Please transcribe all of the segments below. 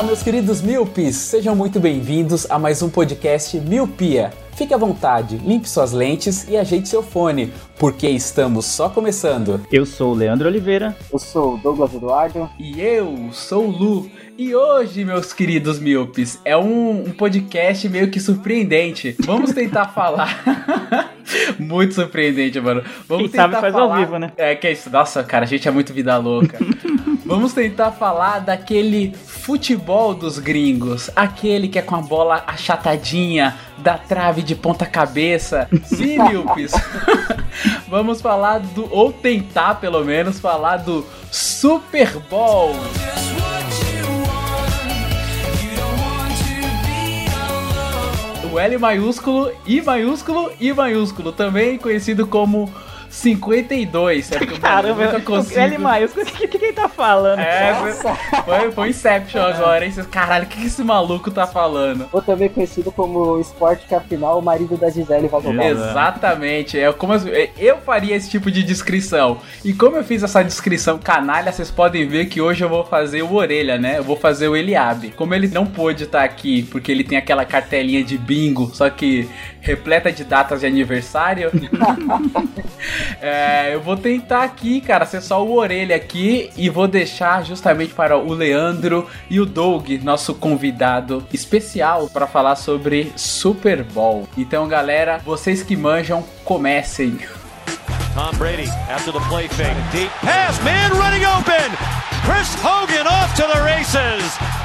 Olá, meus queridos míopes! Sejam muito bem-vindos a mais um podcast Miopia. Fique à vontade, limpe suas lentes e ajeite seu fone, porque estamos só começando. Eu sou o Leandro Oliveira. Eu sou o Douglas Eduardo. E eu sou o Lu. E hoje, meus queridos míopes, é um, um podcast meio que surpreendente. Vamos tentar falar. muito surpreendente, mano. Vamos Quem sabe tentar faz ao falar- vivo, né? É que é isso. Nossa, cara, a gente é muito vida louca. Vamos tentar falar daquele futebol dos gringos. Aquele que é com a bola achatadinha, da trave de ponta cabeça. Sim, míopes. Vamos falar do. Ou tentar, pelo menos, falar do Super Bowl. O L maiúsculo, I maiúsculo, I maiúsculo, também conhecido como 52. É porque eu Caramba, nunca o consigo... L maiúsculo, o que, que, que ele tá falando? É, foi, foi, foi Inception agora, hein? Caralho, o que, que esse maluco tá falando? Ou também conhecido como esporte que afinal o marido da Gisele Valdovar. Exatamente, é como eu, eu faria esse tipo de descrição. E como eu fiz essa descrição canalha, vocês podem ver que hoje eu vou fazer o orelha, né? Eu vou fazer o Eliabe. Como ele não pôde estar aqui porque ele tem aquela cartelinha de bingo, só que repleta de datas de aniversário. É, eu vou tentar aqui, cara, ser só o orelha aqui e vou deixar justamente para o Leandro e o Doug, nosso convidado especial, para falar sobre Super Bowl. Então, galera, vocês que manjam, comecem. Tom Brady after the play fake. Deep pass, man running open. Chris Hogan off to the races.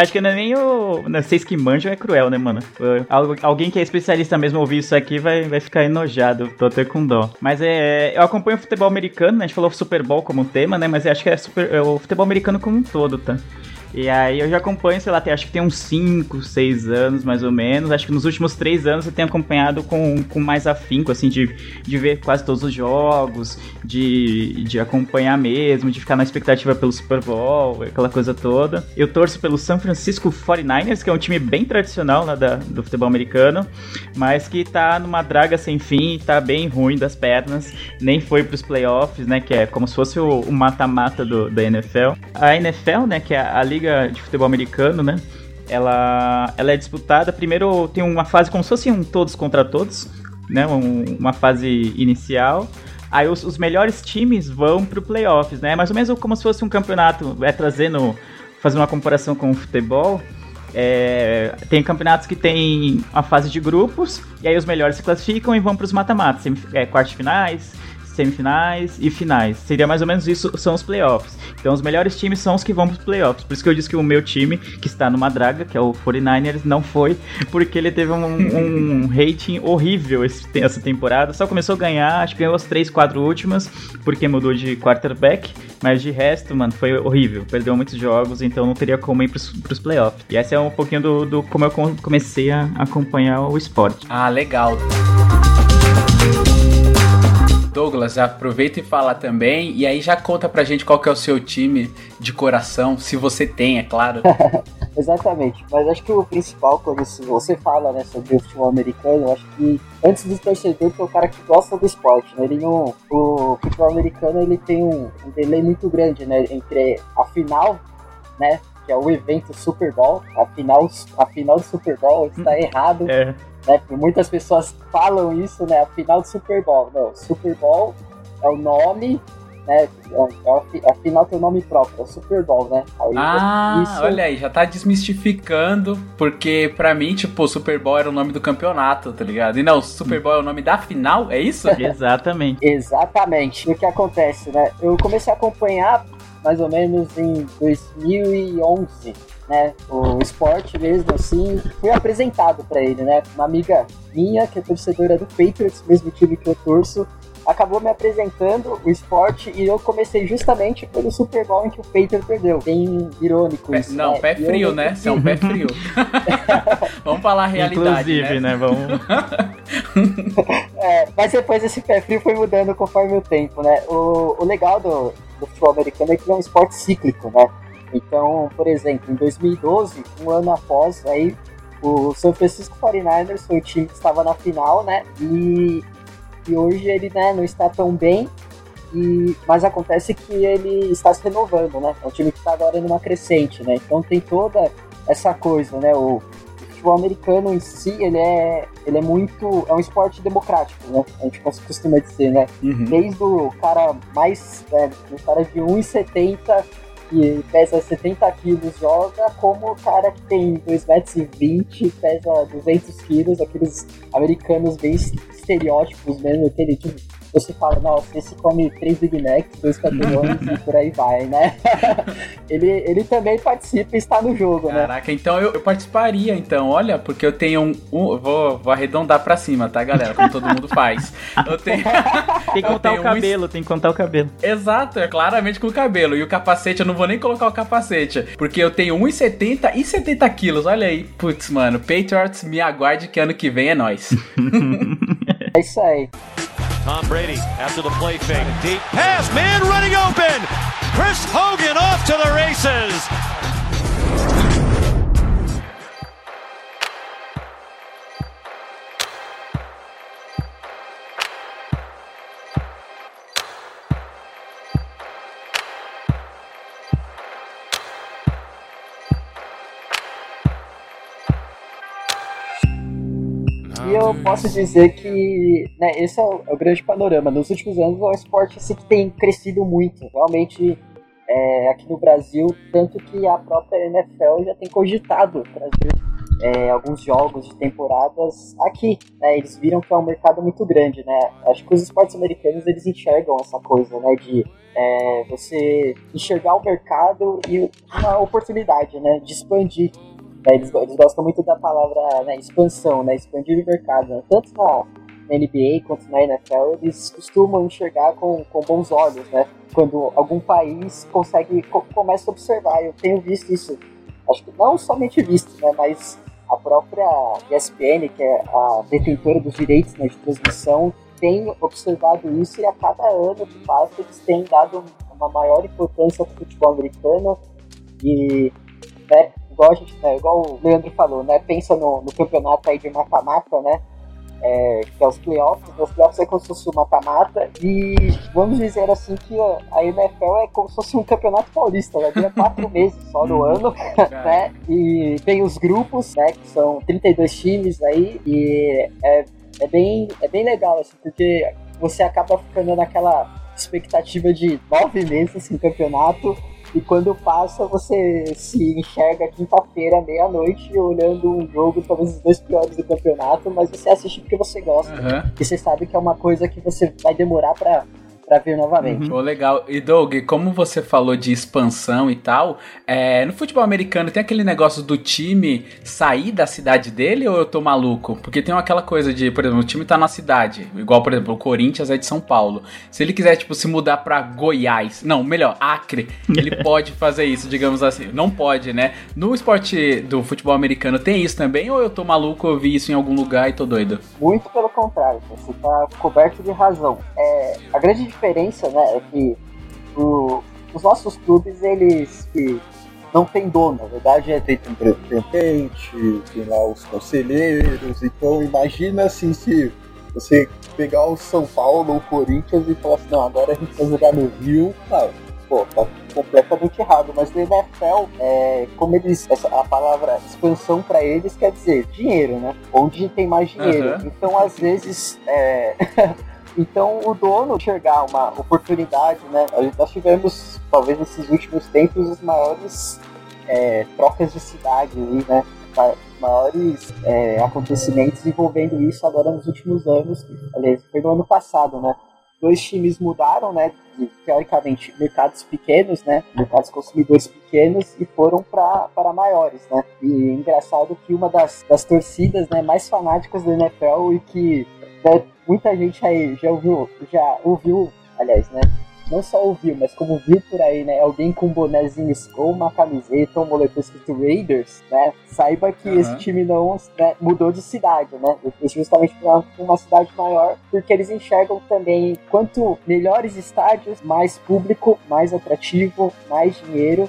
Acho que não é nem o. Vocês que manjam é cruel, né, mano? Algu- Alguém que é especialista mesmo ouvir isso aqui vai, vai ficar enojado. Tô até com dó. Mas é. Eu acompanho o futebol americano, né? A gente falou Super Bowl como tema, né? Mas acho que é, super, é o futebol americano como um todo, tá? E aí eu já acompanho, sei lá, tem- acho que tem uns 5, 6 anos mais ou menos. Acho que nos últimos 3 anos eu tenho acompanhado com, com mais afinco, assim, de, de ver quase todos os jogos, de, de acompanhar mesmo, de ficar na expectativa pelo Super Bowl, aquela coisa toda. Eu torço pelo San Francisco 49ers, que é um time bem tradicional lá da, do futebol americano, mas que tá numa draga sem fim, tá bem ruim das pernas, nem foi pros playoffs, né, que é como se fosse o mata-mata da NFL. A NFL, né, que é a Liga de Futebol Americano, né, ela, ela é disputada, primeiro tem uma fase como se fosse um todos contra todos, né, um- uma fase inicial, Aí os, os melhores times vão pro playoffs, né? Mais ou menos como se fosse um campeonato, é trazendo, fazendo uma comparação com o futebol. é, tem campeonatos que tem a fase de grupos, e aí os melhores se classificam e vão pros mata-matas, semif- é, quartas de finais, semifinais e finais. Seria mais ou menos isso, são os playoffs. Então os melhores times são os que vão pros playoffs. Por isso que eu disse que o meu time, que está numa draga, que é o 49ers, não foi, porque ele teve um, um rating horrível esse- essa temporada. Só começou a ganhar, acho que ganhou as 3, 4 últimas, porque mudou de quarterback. Mas de resto, mano, foi horrível. Perdeu muitos jogos, então não teria como ir pros, pros playoffs. E esse é um pouquinho do, do como eu com- comecei a acompanhar o esporte. Ah, legal. Douglas, aproveita e fala também, e aí já conta pra gente qual que é o seu time de coração, se você tem, é claro. Exatamente, mas acho que o principal, quando você fala né, sobre o futebol americano, eu acho que antes do torcedor, que é o cara que gosta do esporte, né? Ele não, o futebol americano ele tem um, um delay muito grande, né? Entre a final, né? Que é o evento Super Bowl, a final, a final do Super Bowl está errado, É, né? Muitas pessoas falam isso, né? A final do Super Bowl. Não, Super Bowl é o nome, né? É a, fi- a final tem o nome próprio, é o Super Bowl, né? Aí, Ah, isso- olha aí, já tá desmistificando, porque pra mim, tipo, o Super Bowl era o nome do campeonato, tá ligado? E não, o Super Bowl é o nome da final, é isso? exatamente. Exatamente. O que acontece, né? Eu comecei a acompanhar mais ou menos em 2011, né, o esporte mesmo, assim, fui apresentado para ele, né? Uma amiga minha, que é torcedora do Patriots, mesmo time que eu torço, acabou me apresentando o esporte e eu comecei justamente pelo Super Bowl em que o Patriots perdeu. Bem irônico Pé- isso, não, né? pé frio, né? Você é um pé frio. Vamos falar a realidade, Inclusive, né? Vamos. É, mas depois esse pé frio foi mudando conforme o tempo, né? O, o legal do, do futebol americano é que ele é um esporte cíclico, né? Então, por exemplo, em 2012, um ano após, aí o San Francisco 49ers foi o time que estava na final, né? E, e hoje ele né, não está tão bem, e, mas acontece que ele está se renovando, né? É um time que está agora numa crescente, né? Então tem toda essa coisa, né? O, o futebol americano em si, ele é, ele é muito... É um esporte democrático, né? A gente costuma dizer, né? Uhum. Desde o cara mais... Né, o cara de 1,70 que pesa 70 quilos joga, como o cara que tem 2,20 metros e 20, pesa 200 quilos, aqueles americanos bem estereótipos mesmo, aquele tipo, você fala, nossa, esse come 3 Big Macs, 2 caminhões e por aí vai, né? ele, ele também participa e está no jogo, né? Caraca, então eu, eu participaria, então, olha, porque eu tenho um. um- vou, vou arredondar pra cima, tá, galera? Como todo mundo faz. Eu tenho. Tem que contar o cabelo, tem que contar o cabelo. Exato, é claramente com o cabelo. E o capacete, eu não vou nem colocar o capacete. Porque eu tenho 1,70 e 70 quilos. Olha aí. Putz, mano. Patriots, me aguarde que ano que vem é nóis. É isso aí. Tom Brady after the play fake. Deep pass, man running open. Chris Hogan off to the races. Posso dizer que né, esse é o, é o grande panorama. Nos últimos anos é um esporte assim, que tem crescido muito. Realmente, é, aqui no Brasil, tanto que a própria NFL já tem cogitado trazer é, alguns jogos de temporadas aqui. Né? Eles viram que é um mercado muito grande. Né? Acho que os esportes americanos eles enxergam essa coisa né, de é, você enxergar o mercado e uma oportunidade né, de expandir né, Eles, eles gostam muito da palavra né, expansão, né, expandir o mercado. né. Tanto na, na NBA quanto na NFL, eles costumam enxergar com, com bons olhos, né? Quando algum país consegue, co- começa a observar. Eu tenho visto isso, acho que não somente visto, né, mas a própria ESPN, que é a detentora dos direitos né, de transmissão, tem observado isso e a cada ano que passa eles têm dado uma maior importância para o futebol americano e né, igual, a gente, né, igual o Leandro falou, né, pensa no, no campeonato aí de mata-mata, né, é, que é os playoffs, né, os playoffs é como se fosse o mata-mata, e vamos dizer assim que a, NFL é como se fosse um campeonato paulista, né, dura quatro meses só no ano, né, e tem os grupos, né, que são 32 times aí, e é, é, bem, é bem legal, assim, porque você acaba ficando naquela expectativa de nove meses sem campeonato, e quando passa, você se enxerga quinta-feira, meia-noite, olhando um jogo, talvez os dois piores do campeonato, mas você assiste porque você gosta. Aham. E você sabe que é uma coisa que você vai demorar pra, pra ver novamente. Pô, legal. E Doug, como você falou de expansão e tal, é, no futebol americano tem aquele negócio do time sair da cidade dele ou eu tô maluco? Porque tem aquela coisa de, por exemplo, o time tá na cidade, igual, por exemplo, o Corinthians é de São Paulo. Se ele quiser, tipo, se mudar pra Goiás, não, melhor, Acre, ele pode fazer isso, digamos assim. Não pode, né? No esporte do futebol americano tem isso também ou eu tô maluco, eu vi isso em algum lugar e tô doido? Muito pelo contrário, você está coberto de razão. É, a grande diferença né, é que o- os nossos clubes, eles que não tem dono, na verdade é Tem um representante, tem lá os conselheiros, então imagina assim se você pegar o São Paulo ou o Corinthians e falar assim, não, agora a gente vai jogar no Rio, cara, pô, tá completamente errado, mas no NFL, é, como eles, essa, a palavra expansão para eles quer dizer dinheiro, né? Onde tem mais dinheiro. Aham. Então, às vezes, é, Então, o dono enxergar uma oportunidade, né? Nós tivemos, talvez nesses últimos tempos, as maiores é, trocas de cidade, aí, né? Ma- maiores é, acontecimentos envolvendo isso agora nos últimos anos. Aliás, foi no ano passado, né? dois times mudaram, né? De, teoricamente, mercados pequenos, né? Mercados consumidores pequenos e foram para maiores, né? E é engraçado que uma das, das torcidas né, mais fanáticas da NFL e que né, muita gente aí já ouviu, já ouviu, aliás, né? não só ouviu, mas como viu por aí, né, alguém com um bonézinho ou uma camiseta ou um moletom escrito Raiders, né, saiba que uhum. esse time não né, mudou de cidade, né, justamente para uma cidade maior, porque eles enxergam também quanto melhores estádios, mais público, mais atrativo, mais dinheiro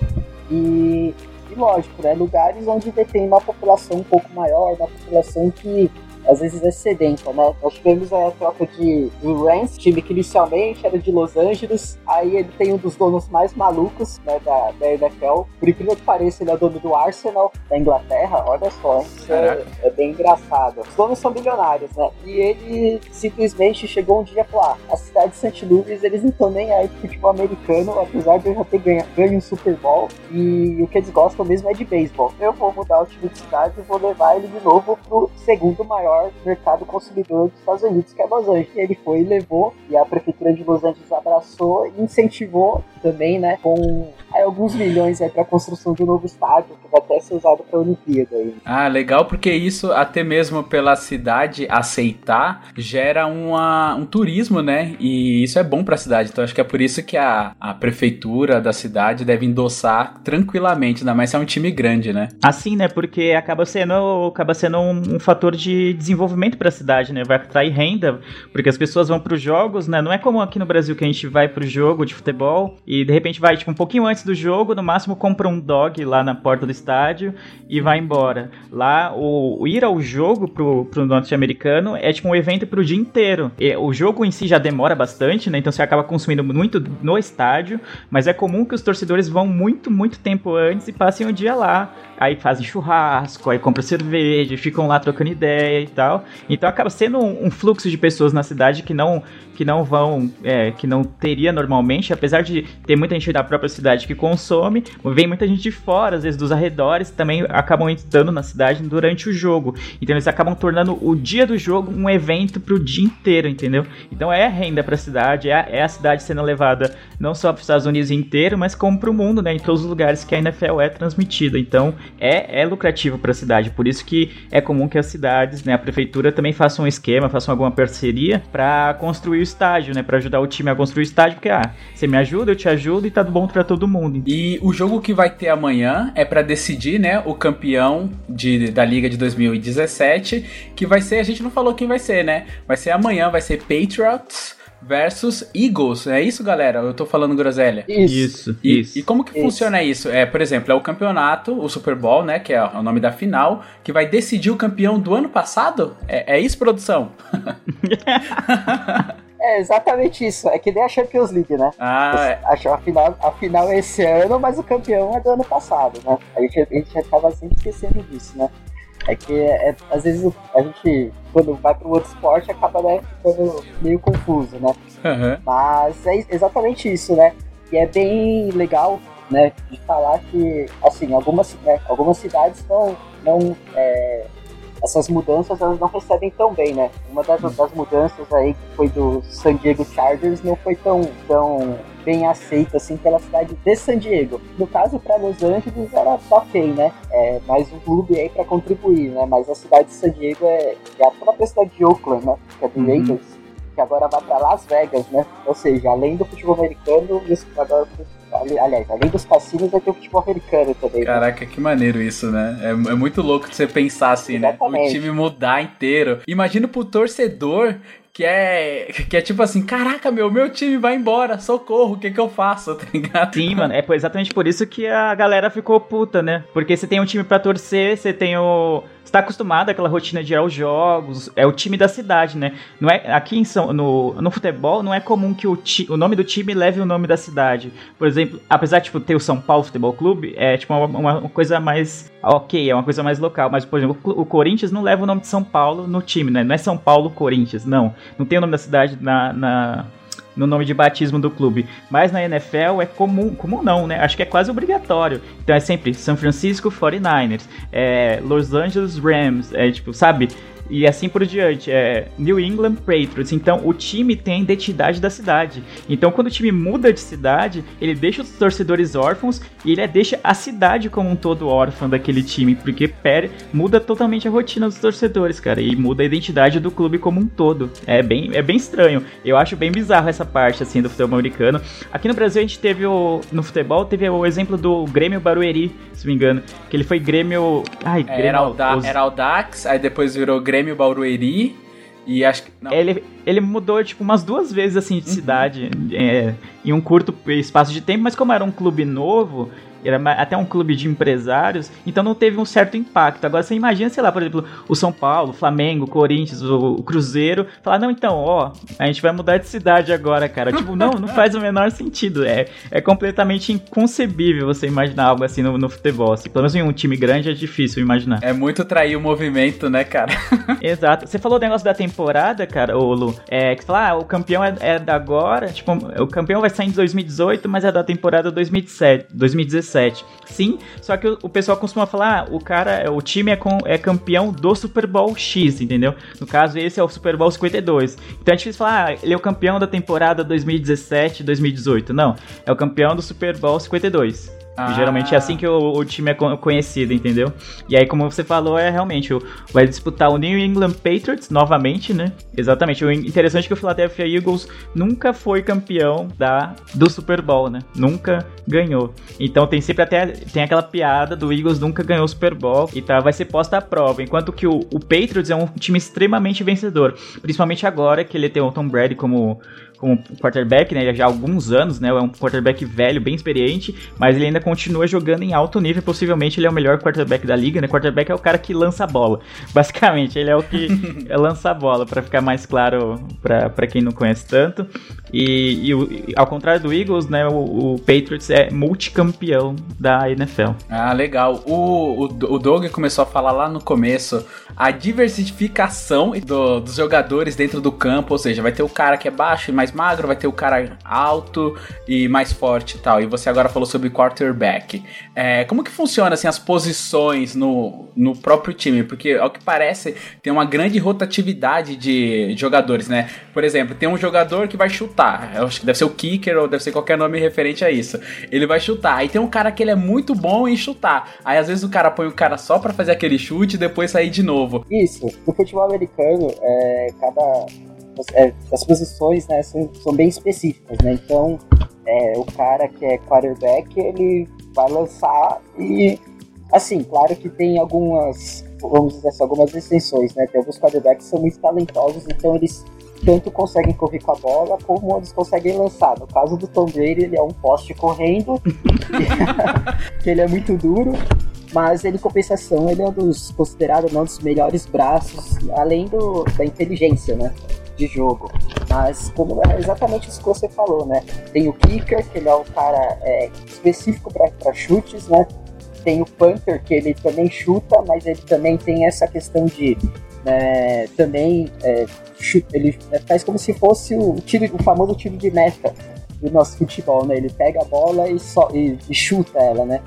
e, e lógico, né, lugares onde detém uma população um pouco maior, uma população que às vezes é sedenta, né? Nós tivemos a troca de, de Rams, time que inicialmente era de Los Angeles, aí ele tem um dos donos mais malucos né, da, da NFL. Por incrível que pareça, ele é dono do Arsenal, da Inglaterra, olha só, isso é, é, bem engraçado. Os donos são bilionários, né? E ele simplesmente chegou um dia e falou: ah, a cidade de St. Louis, eles não estão nem aí pro futebol americano, apesar de eu já ter ganho, ganho um Super Bowl, e o que eles gostam mesmo é de beisebol. Eu vou mudar o time de cidade e vou levar ele de novo pro segundo maior maior mercado consumidor dos Estados Unidos, que é Los Angeles. E ele foi e levou, e a prefeitura de Los Angeles abraçou e incentivou também, né, com aí, alguns milhões para a construção de um novo estádio, que vai até ser usado para a Olimpíada. Aí. Ah, legal, porque isso, até mesmo pela cidade aceitar, gera uma, um turismo, né? E isso é bom para a cidade. Então acho que é por isso que a, a prefeitura da cidade deve endossar tranquilamente, ainda mais se é um time grande, né? Assim, né? Porque acaba sendo, acaba sendo um, um fator de desenvolvimento para a cidade, né? Vai atrair renda, porque as pessoas vão para os jogos, né? Não é como aqui no Brasil que a gente vai para o jogo de futebol e de repente vai tipo um pouquinho antes do jogo, no máximo compra um dog lá na porta do estádio e vai embora. Lá o, o ir ao jogo pro, pro norte-americano é tipo um evento pro dia inteiro. E, o jogo em si já demora bastante, né? Então você acaba consumindo muito no estádio, mas é comum que os torcedores vão muito, muito tempo antes e passem o dia lá aí fazem churrasco, aí compram cerveja, ficam lá trocando ideia e tal. Então acaba sendo um, um fluxo de pessoas na cidade que não que não vão, é, que não teria normalmente, apesar de ter muita gente da própria cidade que consome, vem muita gente de fora, às vezes dos arredores, também acabam entrando na cidade durante o jogo. Então eles acabam tornando o dia do jogo um evento pro dia inteiro, entendeu? Então é renda para a cidade, é, é, a cidade sendo levada não só para os Estados Unidos inteiro, mas como para o mundo, né? Em todos os lugares que a NFL é transmitida. Então é, é lucrativo para a cidade. Por isso que é comum que as cidades, né, a prefeitura também façam um esquema, façam alguma parceria para construir o estádio, né, para ajudar o time a construir o estádio, porque ah, você me ajuda, eu te ajudo e tá bom para todo mundo. E o jogo que vai ter amanhã é para decidir, né, o campeão de, da liga de 2017, que vai ser, a gente não falou quem vai ser, né? Vai ser amanhã, vai ser Patriots versus Eagles. É isso, galera? Eu tô falando groselha. Isso, e, isso. E como que isso. funciona isso? É, por exemplo, é o campeonato, o Super Bowl, né? Que é o nome da final, que vai decidir o campeão do ano passado? É, é isso, produção? É exatamente isso. É que nem a Champions League, né? Ah, é. A, final, a final é esse ano, mas o campeão é do ano passado, né? A gente, a gente acaba sempre esquecendo disso, né? É que é, às vezes a gente, quando vai para um outro esporte, acaba né, ficando meio confuso, né? Uhum. Mas é exatamente isso, né? E é bem legal, né, de falar que, assim, algumas, né, algumas cidades não, não é, essas mudanças elas não recebem tão bem, né? Uma das, hum. das mudanças aí que foi do San Diego Chargers não foi tão, tão bem aceita assim pela cidade de San Diego. No caso para Los Angeles era ok, né? É, mais um clube aí para contribuir, né? Mas a cidade de San Diego é, é a própria cidade de Oakland, né? Que é do uhum. Raiders, que agora vai para Las Vegas, né? Ou seja, além do futebol americano, agora Aliás, além dos cassinos, vai ter o futebol americano também. Caraca, né? que maneiro isso, né? É, é muito louco de você pensar assim, Exatamente. né? O time mudar inteiro. Imagina pro torcedor que é, que é tipo assim, caraca, meu, meu time vai embora, socorro, o que que eu faço, tá ligado? Sim, mano, é exatamente por isso que a galera ficou puta, né? Porque você tem um time para torcer, você tem o está acostumado àquela rotina de ir aos jogos, é o time da cidade, né? Não é aqui em São, no, no futebol não é comum que o, ti, o nome do time leve o nome da cidade. Por exemplo, apesar de tipo, ter o São Paulo Futebol Clube, é tipo uma, uma, coisa mais ok, é uma coisa mais local. Mas por exemplo, o, Corinthians não leva o nome de São Paulo no time, né? Não é São Paulo Corinthians, não. Não tem o nome da cidade na, na no nome de batismo do clube. Mas na NFL é comum, comum não, né? Acho que é quase obrigatório. Então é sempre São Francisco 49ers, é Los Angeles Rams, é tipo, sabe? E assim por diante. É New England Patriots. Então o time tem a identidade da cidade. Então quando o time muda de cidade, ele deixa os torcedores órfãos e ele deixa a cidade como um todo órfã daquele time, porque pere, muda totalmente a rotina dos torcedores, cara, e muda a identidade do clube como um todo. É bem, é bem estranho. Eu acho bem bizarro essa parte assim do futebol americano. Aqui no Brasil a gente teve o no futebol teve o exemplo do Grêmio Barueri, se não me engano, que ele foi Grêmio, ai, É, Grêmio era, o da, os- era o Dax, aí depois virou Grêmio Barueri. E acho que. Não, Ele, ele mudou, tipo, umas duas vezes, assim, de cidade, é, em um curto espaço de tempo, mas como era um clube novo, era até um clube de empresários, então não teve um certo impacto. Agora você imagina, sei lá, por exemplo, o São Paulo, o Flamengo, o Corinthians, o, o Cruzeiro, falar, não, então, ó, a gente vai mudar de cidade agora, cara. tipo, não, não faz o menor sentido. É, é completamente inconcebível você imaginar algo assim no, no futebol. Assim, pelo menos em um time grande é difícil imaginar. É muito trair o movimento, né, cara? Exato. Você falou do negócio da temporada, cara, ô Lu. É, que você fala, ah, o campeão é, é da agora. Tipo, o campeão vai sair em 2018, mas é da temporada 2017. 2017. Sim, só que o, pessoal costuma falar, ah, o cara, o time é, com, é campeão do Super Bowl X, entendeu? No caso, esse é o Super Bowl 52. Então é difícil falar, ah, ele é o campeão da temporada 2017, 2018. Não, é o campeão do Super Bowl 52. Ah. Geralmente é assim que o, o time é co- conhecido, entendeu? E aí, como você falou, é realmente, vai disputar o New England Patriots novamente, né? Exatamente. O interessante é que o Philadelphia Eagles nunca foi campeão da, do Super Bowl, né? Nunca ganhou. Então tem sempre até tem aquela piada do Eagles nunca ganhou o Super Bowl e tá, vai ser posta à prova. Enquanto que o, o Patriots é um time extremamente vencedor. Principalmente agora que ele tem o Tom Brady como como quarterback, né? Já há alguns anos, né? É um quarterback velho, bem experiente, mas ele ainda continua jogando em alto nível. Possivelmente ele é o melhor quarterback da liga, né? Quarterback é o cara que lança a bola. Basicamente, ele é o que lança a bola, para ficar mais claro para quem não conhece tanto. E, e e ao contrário do Eagles, né? O, o Patriots é multicampeão da NFL. Ah, legal. O, o, o Doug começou a falar lá no começo a diversificação do- dos jogadores dentro do campo, ou seja, vai ter o cara que é baixo e mais magro, vai ter o cara alto e mais forte e tal. E você agora falou sobre quarterback. É, como que funciona assim, as posições no, no próprio time? Porque, ao que parece, tem uma grande rotatividade de jogadores, né? Por exemplo, tem um jogador que vai chutar. Eu acho que deve ser o kicker ou deve ser qualquer nome referente a isso. Ele vai chutar. Aí tem um cara que ele é muito bom em chutar. Aí às vezes o cara põe o cara só pra fazer aquele chute e depois sair de novo. Isso, no futebol americano, é, cada. É, as posições né, são, são bem específicas, né? Então, é, o cara que é quarterback, ele vai lançar e. Assim, claro que tem algumas. Vamos dizer assim, algumas extensões, né? Tem alguns quarterbacks que são muito talentosos, então eles tanto conseguem correr com a bola como eles conseguem lançar. No caso do Tom Brady, ele é um poste correndo, que ele é muito duro, mas ele, em compensação, ele é um dos considerado um dos melhores braços, além do, da inteligência, né? De jogo. Mas como é exatamente isso que você falou, né? Tem o kicker, que ele é um cara é, específico para chutes, né? Tem o punter, que ele também chuta, mas ele também tem essa questão de né, também é, ele é, faz como se fosse o, tiro, o famoso tiro de meta do nosso futebol, né? Ele pega a bola e, só, e, e chuta ela, né?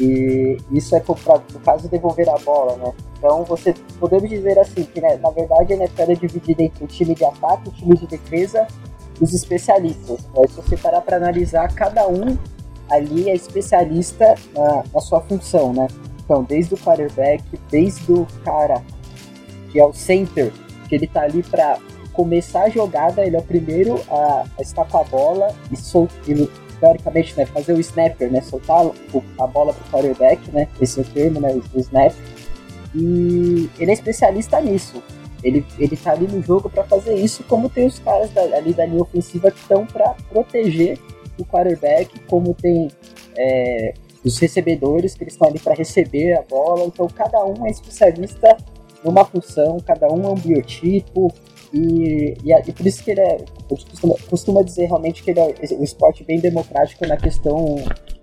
E isso é para, no caso, devolver a bola, né? Então, você podemos dizer assim que, né, na verdade, a NFL é dividida entre o time de ataque, o time de defesa e os especialistas. Mas se você parar para analisar, cada um ali é especialista na, na sua função, né? Então, desde o quarterback, desde o cara que é o center, que ele tá ali para começar a jogada, ele é o primeiro a, a estar com a bola e soltar, teoricamente, né, fazer o snapper, né, soltar a bola pro quarterback, né, esse é o termo, né, o, snap. E ele é especialista nisso. Ele, ele tá ali no jogo para fazer isso, como tem os caras da- ali da linha ofensiva que estão para proteger o quarterback, como tem é, os recebedores que estão ali para receber a bola. Então cada um é especialista numa função, cada um é um biotipo. E, e, e por isso que ele é. Eu costumo, costumo dizer realmente que ele é um esporte bem democrático na questão.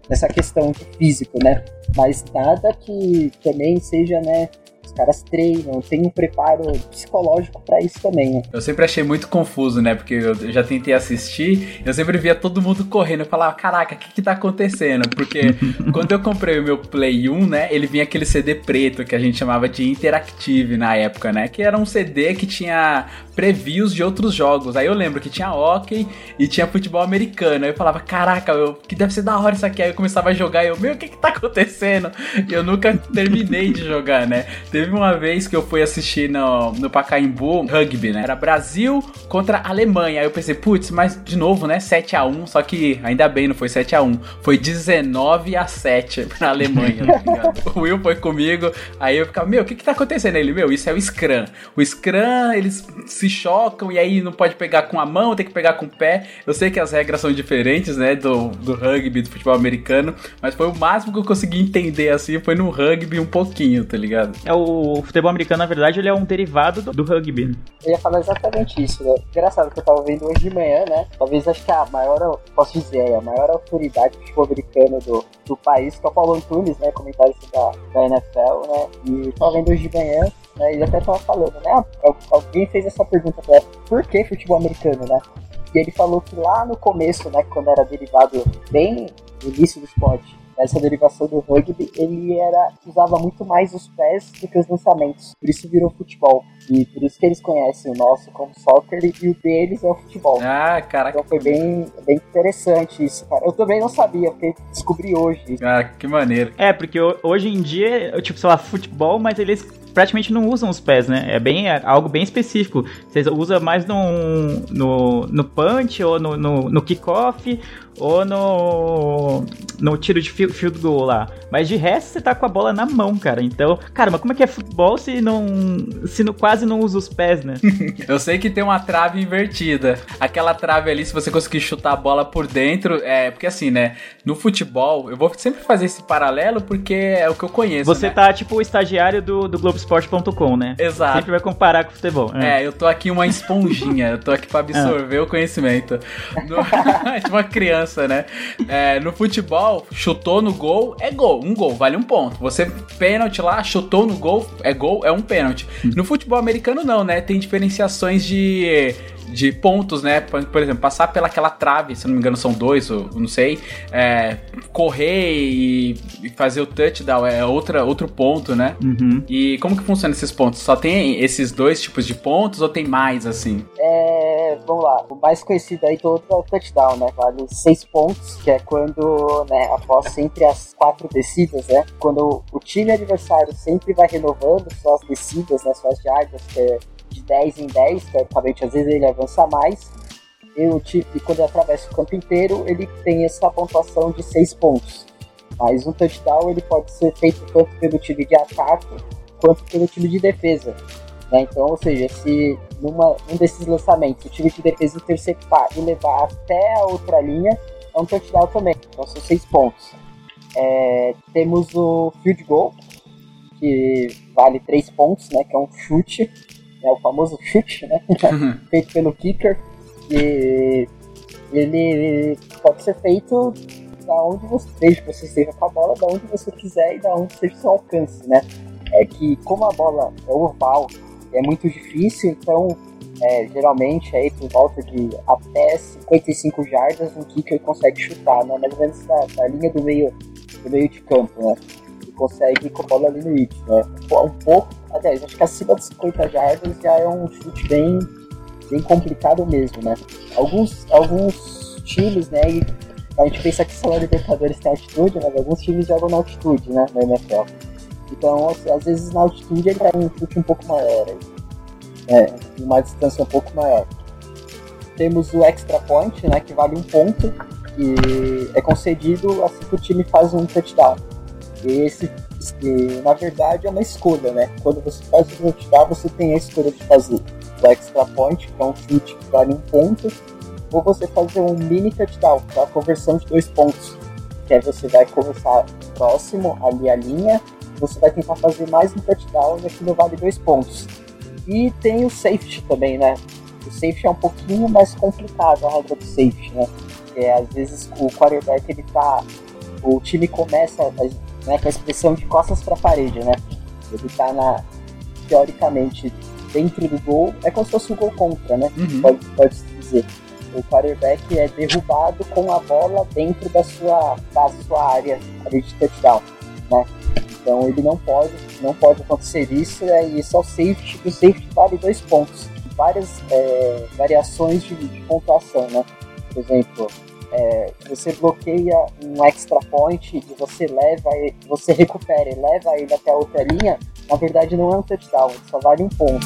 Nessa questão de físico, né? Mas nada que também seja, né? Os caras treinam, tem um preparo psicológico pra isso também, né? Eu sempre achei muito confuso, né? Porque eu já tentei assistir, eu sempre via todo mundo correndo. Eu falava, caraca, o que que tá acontecendo? Porque quando eu comprei o meu Play 1, né? Ele vinha aquele CD preto que a gente chamava de Interactive na época, né? Que era um CD que tinha previews de outros jogos. Aí eu lembro que tinha hockey e tinha futebol americano. Aí eu falava, caraca, eu, que deve ser da hora isso aqui. Aí eu começava a jogar e eu, meu, o que que tá acontecendo? E eu nunca terminei de jogar, né? Teve uma vez que eu fui assistir no, no Pacaembu rugby, né? Era Brasil contra Alemanha. Aí eu pensei, putz, mas de novo, né? 7x1. Só que ainda bem, não foi 7x1. Foi 19x7 pra Alemanha, tá ligado? o Will foi comigo. Aí eu ficava, meu, o que que tá acontecendo? Ele, meu, isso é o Scrum. O Scrum, eles se chocam e aí não pode pegar com a mão, tem que pegar com o pé. Eu sei que as regras são diferentes, né? Do, do rugby, do futebol americano. Mas foi o máximo que eu consegui entender assim. Foi no rugby um pouquinho, tá ligado? É o futebol americano, na verdade, ele é um derivado do, do rugby. né? Eu ia falar exatamente isso, né? Engraçado que eu tava vendo hoje de manhã, né? Talvez acho que a maior, posso dizer, aí, a maior autoridade do futebol americano do, do país, que é o Paulo Antunes, né? Comentarista da, da NFL, né? E tava vendo hoje de manhã, né? Ele até tava falando, né? al- Alguém fez essa pergunta pra ele, por que futebol americano, né? E ele falou que lá no começo, né? Quando era derivado bem no início do esporte, essa derivação do rugby, ele era usava muito mais os pés do que os lançamentos. Por isso virou futebol. E por isso que eles conhecem o nosso como soccer e o deles é o futebol. Ah, caraca. Então foi bem, bem interessante isso, cara. Eu também não sabia, porque descobri hoje. Ah, que maneiro. É, porque ho- hoje em dia, eu, tipo, sei lá, futebol, mas eles praticamente não usam os pés, né? É bem é algo bem específico. Você usa mais no, no, no punch, ou no, no, no kickoff, ou no, no tiro de fi- field goal lá. Mas de resto, você tá com a bola na mão, cara. Então, cara, mas como é que é futebol se não. se não, quase não usa os pés, né? Eu sei que tem uma trave invertida. Aquela trave ali, se você conseguir chutar a bola por dentro, é. Porque assim, né? No futebol, eu vou sempre fazer esse paralelo porque é o que eu conheço. Você né? tá tipo o estagiário do, do Globoesporte.com, né? Exato. Sempre vai comparar com o futebol. É, eu tô aqui uma esponjinha, eu tô aqui pra absorver o conhecimento. No... de uma criança, né? É, no futebol, chutou no gol, é gol. Um gol, vale um ponto. Você, pênalti lá, chutou no gol, é gol, é um pênalti. No futebol americano, não, né? Tem diferenciações de. De pontos, né? Por, exemplo, passar pelaquela trave, se não me engano, são dois, ou não sei. é, correr e, e fazer o touchdown é outra, outro ponto, né? Uhum. E como que funciona esses pontos? Só tem esses dois tipos de pontos ou tem mais assim? É, vamos lá, o mais conhecido aí todo é o touchdown, né? Vale seis pontos, que é quando, né, após sempre as quatro descidas, né? Quando o time adversário sempre vai renovando suas descidas, né? Suas jardas, que é de 10 em 10, teoricamente às vezes ele avança mais. E, o e quando ele atravessa o campo inteiro, ele tem essa pontuação de seis pontos. Mas um touchdown ele pode ser feito tanto pelo time de ataque quanto pelo time de defesa. né? Então, ou seja, se numa, um desses lançamentos o time de defesa interceptar e levar até a outra linha, é um touchdown também. Então são seis pontos. É, temos o field goal, que vale três pontos, né? Que é um chute, é o famoso chute, né? feito pelo kicker. E ele pode ser feito da onde você desde que você esteja com a bola, da onde você quiser e da onde seja o seu alcance, né? É que como a bola é oval, é muito difícil, então é, geralmente aí por volta de até 55 jardas um kicker consegue chutar, né? Mais ou menos da, da linha do meio do meio de campo, né? E consegue com a bola ali no hit, né? Um pouco, aliás, acho que acima de 50 jardas já é um chute bem bem complicado mesmo, né? Alguns, alguns times, né? E a gente pensa que só na Libertadores tem altitude, mas alguns times jogam na altitude, né? Na NFL. Então, às vezes na altitude ele dá um chute um pouco maior. É, uma distância um pouco maior. Temos o extra point, né? Que vale um ponto, que é concedido assim que o time faz um touchdown. Esse, e, na verdade, é uma escolha, né? Quando você faz o touchdown, você tem a escolha de fazer o extra point, que é um chute que vale um ponto, ou você fazer um mini touchdown, que é a conversão de dois pontos. Que aí você vai começar próximo ali a linha, você vai tentar fazer mais um touchdown e aquilo vale dois pontos. E tem o safety também, né? O safety é um pouquinho mais complicado a regra do safety, né? É, às vezes o quarterback ele tá. O time começa né, com a expressão de costas para a parede, né? Ele tá na, teoricamente, dentro do gol, é como se fosse um gol contra, né? Uhum. Pode, pode dizer. O quarterback é derrubado com a bola dentro da sua, da sua área, área de touchdown, né? Então ele não pode, não pode acontecer isso, né? e isso é o safety, o safety vale dois pontos. Várias é, variações de, de pontuação, né? Por exemplo, é, você bloqueia um extra point e você leva, ele- você recupera e leva ele até a outra linha, na verdade não é um touchdown, só vale um ponto.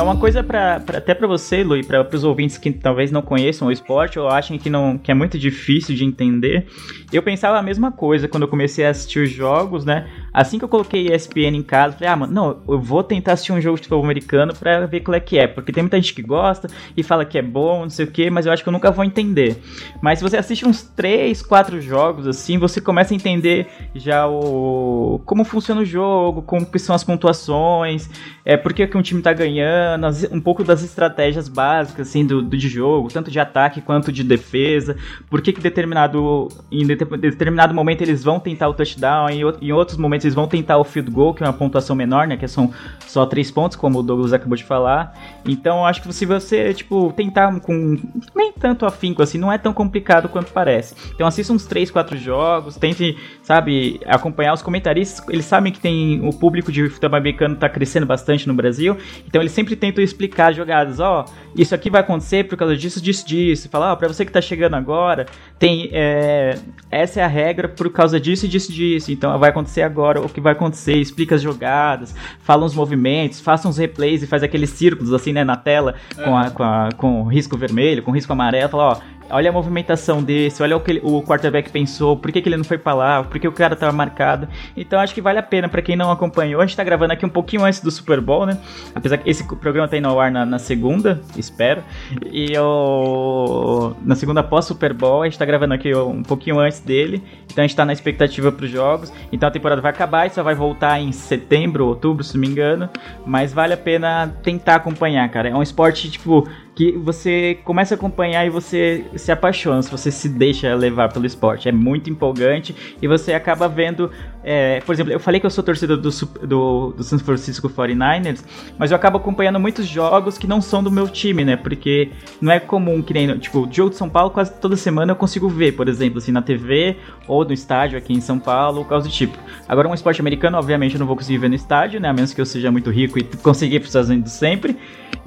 É uma coisa pra- até pra você, Lu, e pra, pros ouvintes que talvez não conheçam o esporte ou achem que, não, que é muito difícil de entender. Eu pensava a mesma coisa quando eu comecei a assistir os jogos, né? Assim que eu coloquei ESPN em casa, falei, ah, mano, não, eu vou tentar assistir um jogo de futebol americano pra ver qual é que é. Porque tem muita gente que gosta e fala que é bom, não sei o que, mas eu acho que eu nunca vou entender. Mas se você assiste uns 3, 4 jogos, assim, você começa a entender já o como funciona o jogo, como que são as pontuações, é, por que, que um time tá ganhando, um pouco das estratégias básicas, assim, do, do de jogo, tanto de ataque quanto de defesa, por que que determinado, em det- determinado momento eles vão tentar o touchdown, em, em outros momentos eles vão tentar o field goal, que é uma pontuação menor, né, que são só três pontos, como o Douglas acabou de falar. Então, acho que se você, tipo, tentar com nem tanto afinco, assim, não é tão complicado quanto parece. Então, assista uns 3, 4 jogos, tente, sabe, acompanhar os comentaristas, eles sabem que tem o público de futebol americano tá crescendo bastante no Brasil, então eles sempre tentam explicar as jogadas, ó, isso aqui vai acontecer por causa disso, disso, disso. Falar, ó, pra você que tá chegando agora, tem, é, essa é a regra por causa disso, disso, disso. Então vai acontecer agora o que vai acontecer, explica as jogadas, fala os movimentos, faça uns replays e faz aqueles círculos assim, né, na tela, com, a, com, a- com risco vermelho, com risco amarelo, fala, ó, olha a movimentação desse, olha o que ele- o quarterback pensou, por que, que ele não foi pra lá, por que o cara tava marcado. Então acho que vale a pena pra quem não acompanhou. A gente tá gravando aqui um pouquinho antes do Super Bowl, né? Apesar que esse programa tá indo ao ar na, na segunda, espero. E eu. Na segunda pós Super Bowl, a gente tá gravando aqui um pouquinho antes dele. Então a gente tá na expectativa pros jogos. Então a temporada vai acabar e só vai voltar em setembro, outubro, se não me engano. Mas vale a pena tentar acompanhar, cara. É um esporte, tipo, que você começa a acompanhar e você se apaixona, se você se deixa levar pelo esporte. É muito empolgante e você acaba vendo. é, por exemplo, eu falei que eu sou torcedor do, do, do San Francisco 49ers, mas eu acabo acompanhando muitos jogos que não são do meu time, né? Porque não é comum que nem. Tipo, o jogo de São Paulo quase toda semana eu consigo ver, por exemplo, assim, na TV ou no estádio aqui em São Paulo, ou coisa do tipo. Agora, um esporte americano, obviamente, eu não vou conseguir ver no estádio, né? A menos que eu seja muito rico e conseguir ir para os Estados Unidos sempre.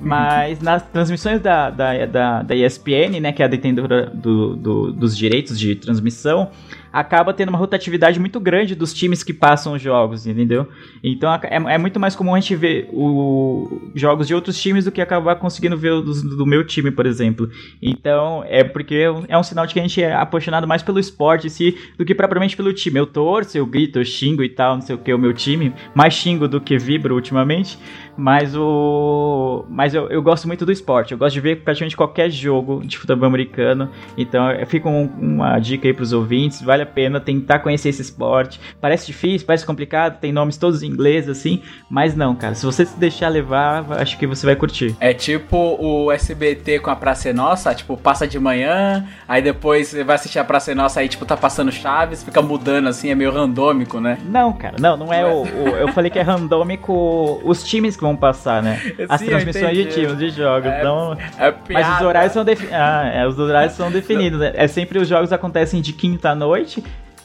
Mas nas transmissões da, da, da, da ESPN, né, que é a detentora do, do- dos direitos de transmissão, acaba tendo uma rotatividade muito grande dos times que passam os jogos, entendeu? Então é, é muito mais comum a gente ver o, jogos de outros times do que acabar conseguindo ver os do, do meu time, por exemplo. Então é porque é um sinal de que a gente é apaixonado mais pelo esporte em si do que propriamente pelo time. Eu torço, eu grito, eu xingo e tal, não sei o que, o meu time. Mais xingo do que vibro ultimamente. Mas o. Mas eu, eu gosto muito do esporte. Eu gosto de ver praticamente qualquer jogo de futebol americano. Então eu fico um- uma dica aí pros ouvintes. Vale a pena tentar conhecer esse esporte. Parece difícil, parece complicado, tem nomes todos em inglês, assim. Mas não, cara. Se você se deixar levar, acho que você vai curtir. É tipo o SBT com a Praça é Nossa, tipo, passa de manhã, aí depois você vai assistir a Praça é Nossa, aí tipo, tá passando Chaves, fica mudando assim, é meio randômico, né? Não, cara, não, não é o, o- Eu falei que é randômico os times que vão passar, né? As Sim, transmissões de times, de jogos. É- então, É mas os horários são definidos. Ah, é, os horários são definidos. né? É sempre os jogos acontecem de quinta à noite,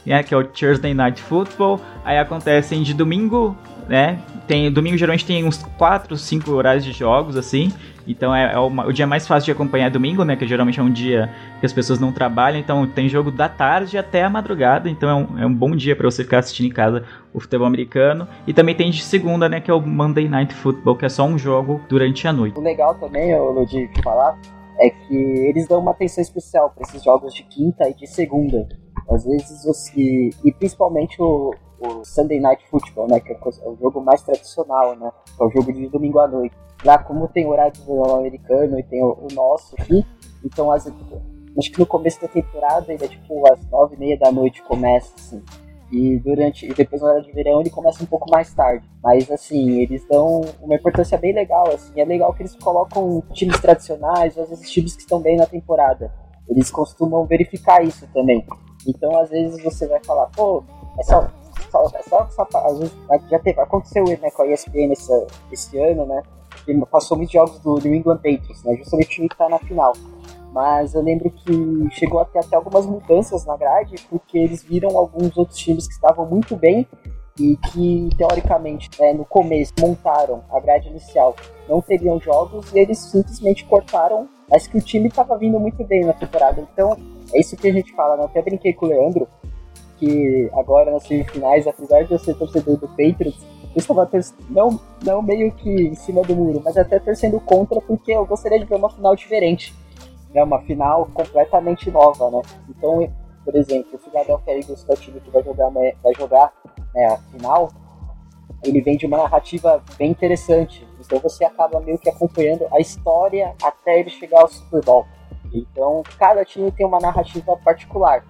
né? Que é o Thursday Night Football. Aí acontecem de domingo, né? Tem, domingo geralmente tem uns 4, 5 horários de jogos, assim. Então é, é uma- o dia mais fácil de acompanhar é domingo, né? Que geralmente é um dia que as pessoas não trabalham. Então tem jogo da tarde até a madrugada. Então é um, é um bom dia para você ficar assistindo em casa o futebol americano. E também tem de segunda, né? Que é o Monday Night Football, que é só um jogo durante a noite. O legal também, Ludi, de falar, é que eles dão uma atenção especial para esses jogos de quinta e de segunda. Às vezes você. E principalmente o, o Sunday Night Football, né? Que é o jogo mais tradicional, né? É o jogo de domingo à noite. Lá, como tem horário americano e tem o, o nosso aqui, então as, acho que no começo da temporada ele é tipo às nove e meia da noite começa, assim. E durante e depois na hora de verão ele começa um pouco mais tarde. Mas assim, eles dão uma importância bem legal, assim. É legal que eles colocam times tradicionais, às vezes times que estão bem na temporada. Eles costumam verificar isso também. Então às vezes você vai falar, pô, é só, só, é só, só às vezes já teve, aconteceu né, com a ESPN esse, esse ano, né? Passou muitos jogos do New England Patriots, né? Justamente o time que tá na final. Mas eu lembro que chegou a ter até algumas mudanças na grade, porque eles viram alguns outros times que estavam muito bem e que, teoricamente, né, no começo, montaram a grade inicial, não teriam jogos e eles simplesmente cortaram, mas que o time estava vindo muito bem na temporada. Então, é isso que a gente fala, né? Até brinquei com o Leandro, que agora nas semifinais, apesar de eu ser torcedor do Patriots, eu estava não, não meio que em cima do muro, mas até torcendo contra, porque eu gostaria de ver uma final diferente é uma final completamente nova, né? Então, por exemplo, o Philadelphia Eagles, que é o time que vai jogar, vai jogar né, a final, ele vem de uma narrativa bem interessante. Então você acaba meio que acompanhando a história até ele chegar ao Super Bowl. Então cada time tem uma narrativa particular.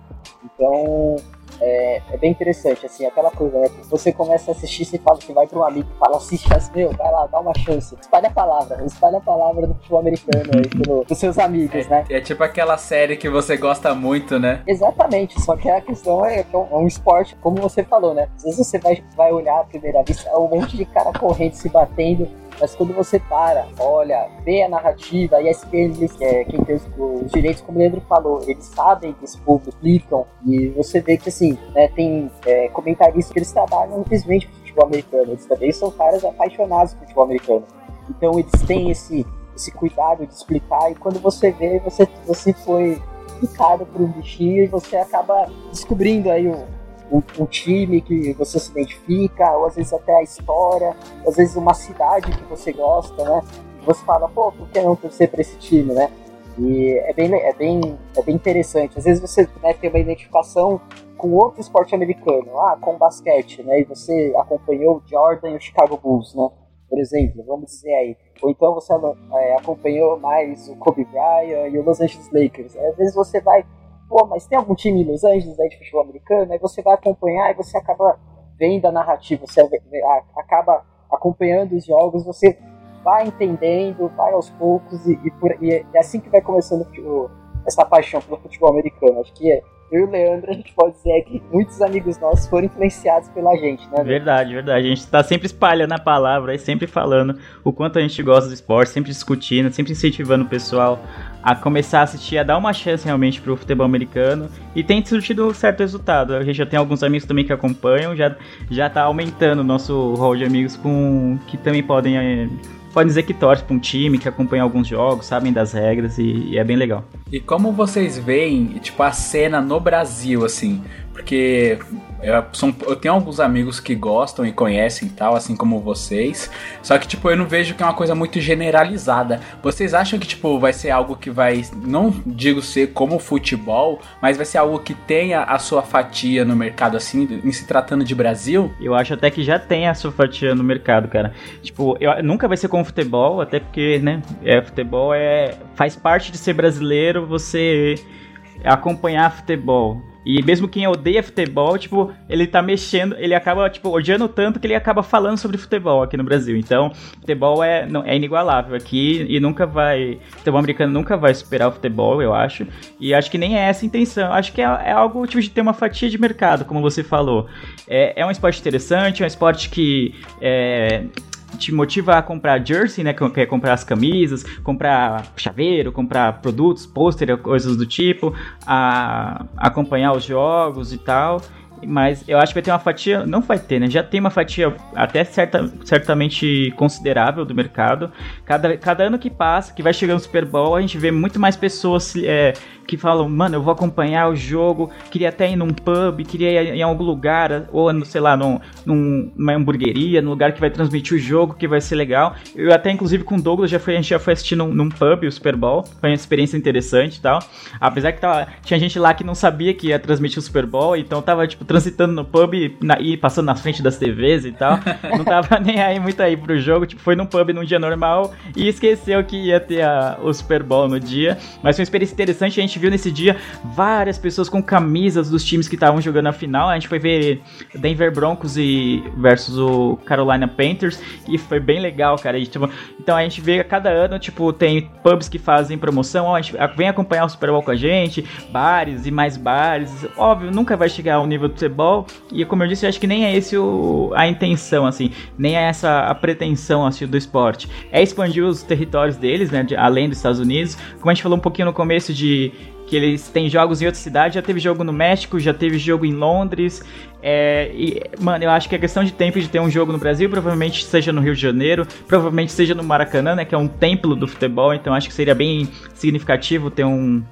Então é, é, bem interessante, assim, aquela coisa, né? Você começa a assistir, você fala, você vai para um amigo e fala, assiste, mas, meu, vai lá, dá uma chance. Espalha a palavra, espalha a palavra do futebol americano aí pelo, dos seus amigos, é, né? É tipo aquela série que você gosta muito, né? Exatamente, só que a questão é que é um, é um esporte, como você falou, né? Às vezes você vai, vai olhar à primeira vista, é um monte de cara correndo, se batendo, mas quando você para, olha, vê a narrativa, a ESPN, é, quem tem os, os, direitos, como o Leandro falou, eles sabem que esse povo explicam, e você vê que, assim, né, tem é, comentaristas que eles trabalham simplesmente com futebol americano, eles também são caras apaixonados por futebol americano. Então eles têm esse, esse cuidado de explicar, e quando você vê, você, você foi picado por um bichinho e você acaba descobrindo aí o um, um, time que você se identifica, ou às vezes até a história, às vezes uma cidade que você gosta, né? Você fala, pô, por que não torcer para esse time, né? E é bem, é bem, é bem interessante. Às vezes você né, tem uma identificação com outro esporte americano, ah, com basquete, né? E você acompanhou o Jordan e o Chicago Bulls, né? Por exemplo, vamos dizer aí. Ou então você é, acompanhou mais o Kobe Bryant e o Los Angeles Lakers. Às vezes você vai pô, mas tem algum time em Los Angeles aí de futebol americano? Aí você vai acompanhar e você acaba vendo a narrativa, você acaba acompanhando os jogos, você vai entendendo, vai aos poucos e, e, por, e é assim que vai começando o, essa paixão pelo futebol americano. Acho que é, eu e o Leandro, a gente pode dizer que muitos amigos nossos foram influenciados pela gente, né? Verdade, verdade. A gente tá sempre espalhando a palavra e sempre falando o quanto a gente gosta do esporte, sempre discutindo, sempre incentivando o pessoal a começar a assistir, a dar uma chance realmente pro futebol americano e tem surtido certo resultado. A gente já tem alguns amigos também que acompanham, já, já tá aumentando o nosso rol de amigos com que também podem. É, podem dizer que torce para um time, que acompanha alguns jogos, sabem das regras e, e, é bem legal. E como vocês veem, tipo, a cena no Brasil, assim? Porque eu, são, eu tenho alguns amigos que gostam e conhecem tal, assim como vocês. Só que, tipo, eu não vejo que é uma coisa muito generalizada. Vocês acham que, tipo, vai ser algo que vai, não digo ser como futebol, mas vai ser algo que tenha a sua fatia no mercado, assim, em se tratando de Brasil? Eu acho até que já tem a sua fatia no mercado, cara. Tipo, eu, nunca vai ser como futebol, até porque, né, é, futebol é, faz parte de ser brasileiro você acompanhar futebol. E mesmo quem odeia futebol, tipo, ele tá mexendo, ele acaba, tipo, odiando tanto que ele acaba falando sobre futebol aqui no Brasil. Então, futebol é, não, é inigualável aqui e nunca vai. Futebol americano nunca vai superar o futebol, eu acho. E acho que nem é essa a intenção. Acho que é, é algo tipo de ter uma fatia de mercado, como você falou. É, é um esporte interessante, é um esporte que é, te motiva a comprar jersey, né? Que é comprar as camisas, comprar chaveiro, comprar produtos, pôster, coisas do tipo, a acompanhar os jogos e tal. Mas eu acho que vai ter uma fatia, não vai ter, né? Já tem uma fatia até certa, certamente considerável do mercado. Cada, cada ano que passa, que vai chegando o Super Bowl, a gente vê muito mais pessoas é, que falam, mano, eu vou acompanhar o jogo, queria até ir num pub, queria ir em algum lugar, ou sei lá, num, numa hamburgueria, num lugar que vai transmitir o jogo, que vai ser legal. Eu até, inclusive, com o Douglas, já fui, a gente já foi assistir num, num pub o Super Bowl, foi uma experiência interessante e tal. Apesar que tava, tinha gente lá que não sabia que ia transmitir o Super Bowl, então tava, tipo, transitando no pub na, e passando na frente das TVs e tal. não tava nem aí muito aí pro jogo, tipo, foi num pub num dia normal e esqueceu que ia ter a, o Super Bowl no dia. Mas foi uma experiência interessante, a gente viu nesse dia várias pessoas com camisas dos times que estavam jogando a final. A gente foi ver Denver Broncos e versus o Carolina Panthers e foi bem legal, cara. E, tipo, então a gente vê a cada ano, tipo, tem pubs que fazem promoção, ó, a gente vem acompanhar o Super Bowl com a gente, bares e mais bares. Óbvio, nunca vai chegar ao nível do Super Bowl e como eu disse, eu acho que nem é esse o, a intenção, assim, nem é essa a pretensão, assim, do esporte. É expandir os territórios deles, né, de, além dos Estados Unidos. Como a gente falou um pouquinho no começo de que eles têm jogos em outras cidades, já teve jogo no México, já teve jogo em Londres. É, e, mano, eu acho que é questão de tempo de ter um jogo no Brasil, provavelmente seja no Rio de Janeiro, provavelmente seja no Maracanã, né, que é um templo do futebol, então acho que seria bem significativo ter um,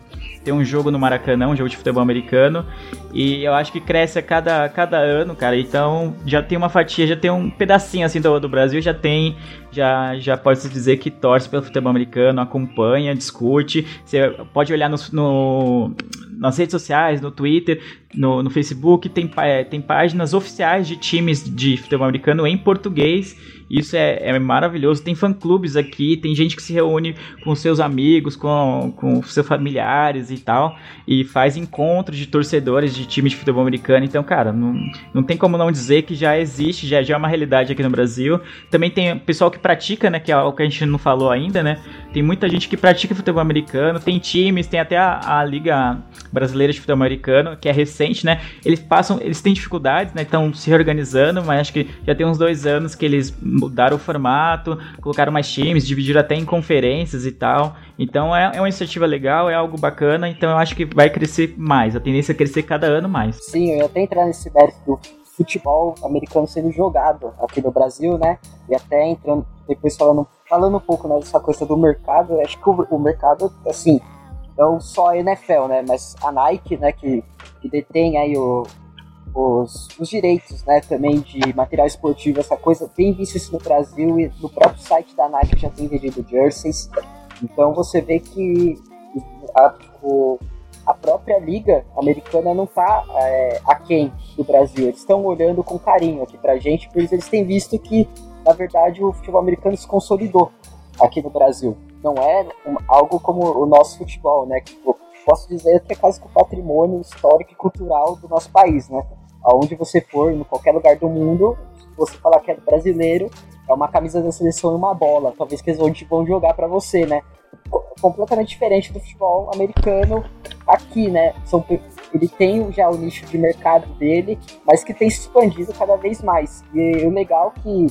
ter um jogo no Maracanã, um jogo de futebol americano. E eu acho que cresce a cada, cada ano, cara. Então já tem uma fatia, já tem um pedacinho assim do, do Brasil, já tem, já, já pode se dizer que torce pelo futebol americano, acompanha, discute. Você pode olhar no, no nas redes sociais, no Twitter, no, no Facebook, tem, é, tem páginas oficiais de times de futebol americano em português isso é, é maravilhoso. Tem fã-clubes aqui, tem gente que se reúne com seus amigos, com, com seus familiares e tal, e faz encontros de torcedores de time de futebol americano. Então, cara, não, não tem como não dizer que já existe, já, já é uma realidade aqui no Brasil. Também tem pessoal que pratica, né, que é o que a gente não falou ainda, né? Tem muita gente que pratica futebol americano, tem times, tem até a, a Liga Brasileira de Futebol Americano, que é recente, né? Eles passam, eles têm dificuldades, né? Estão se reorganizando, mas acho que já tem uns dois anos que eles mudaram o formato, colocaram mais times, dividiram até em conferências e tal. Então é, é uma iniciativa legal, é algo bacana, então eu acho que vai crescer mais. A tendência é crescer cada ano mais. Sim, eu ia até entrar nesse mérito do futebol americano sendo jogado aqui no Brasil, né? E até entrando, depois falando, falando um pouco né, dessa coisa do mercado, acho que o, o mercado, assim, não só a NFL, né? Mas a Nike, né, que, que detém aí o, os, os direitos, né, também de material esportivo, essa coisa, tem visto isso no Brasil e no próprio site da Nike já tem vendido jerseys. Então você vê que a, o, a própria liga americana não está é, aquém do Brasil. Eles estão olhando com carinho aqui pra gente, pois eles têm visto que, na verdade, o futebol americano se consolidou aqui no Brasil. Não é um, algo como o nosso futebol, né? Que posso dizer que é quase que o patrimônio histórico e cultural do nosso país, né? aonde você for, em qualquer lugar do mundo, você falar que é brasileiro, é uma camisa da seleção e uma bola. Talvez que eles vão jogar para você, né? Completamente diferente do futebol americano aqui, né? São, ele tem já o nicho de mercado dele, mas que tem se expandido cada vez mais. E o legal é que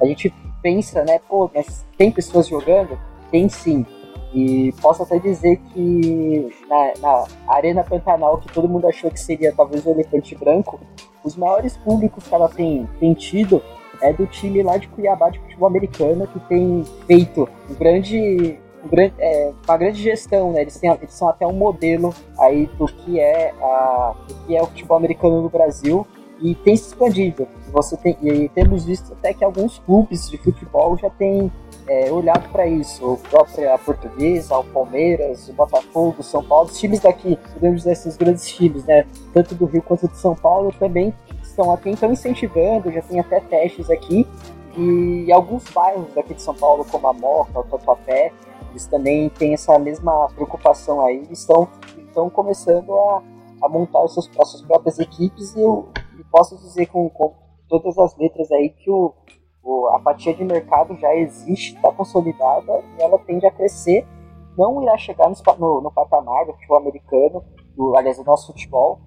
a gente pensa, né? Pô, mas tem pessoas jogando? Tem sim. E posso até dizer que na, na, Arena Pantanal, que todo mundo achou que seria talvez o elefante branco, os maiores públicos que ela tem, tem tido é do time lá de Cuiabá de futebol americano, que tem feito um grande, grande, é, uma grande gestão, né? Eles, têm, eles são até um modelo aí do que é, a, do que é o futebol americano no Brasil e tem se expandido. Você tem, e temos visto até que alguns clubes de futebol já têm é, olhado para isso. O próprio a Portuguesa, o Palmeiras, o Botafogo, o São Paulo, os times daqui, podemos dizer esses grandes times, né? Tanto do Rio quanto do São Paulo também estão aqui, então incentivando, já tem até testes aqui. E alguns bairros daqui de São Paulo, como a Moca, o Tatuapé, eles também têm essa mesma preocupação aí, estão, estão começando a, a montar as suas, as suas próprias equipes e eu posso dizer com, com todas as letras aí que o, a fatia de mercado já existe, está consolidada e ela tende a crescer. Não irá chegar no, no, no patamar do futebol americano, do, aliás, do nosso futebol,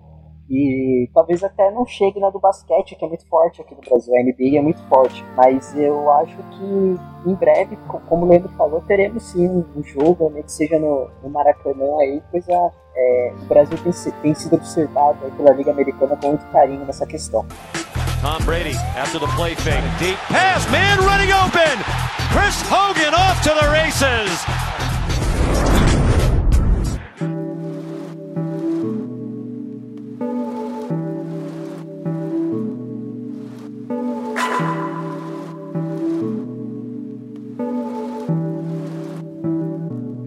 e talvez até não chegue na do basquete, que é muito forte aqui no Brasil. A NBA é muito forte. Mas eu acho que em breve, como o Leandro falou, teremos sim um jogo, nem que seja no, no Maracanã aí, pois a, é, o Brasil tem, tem sido observado pela Liga Americana com muito carinho nessa questão. Tom Brady after the play fake. Deep pass, man running open. Chris Hogan off to the races.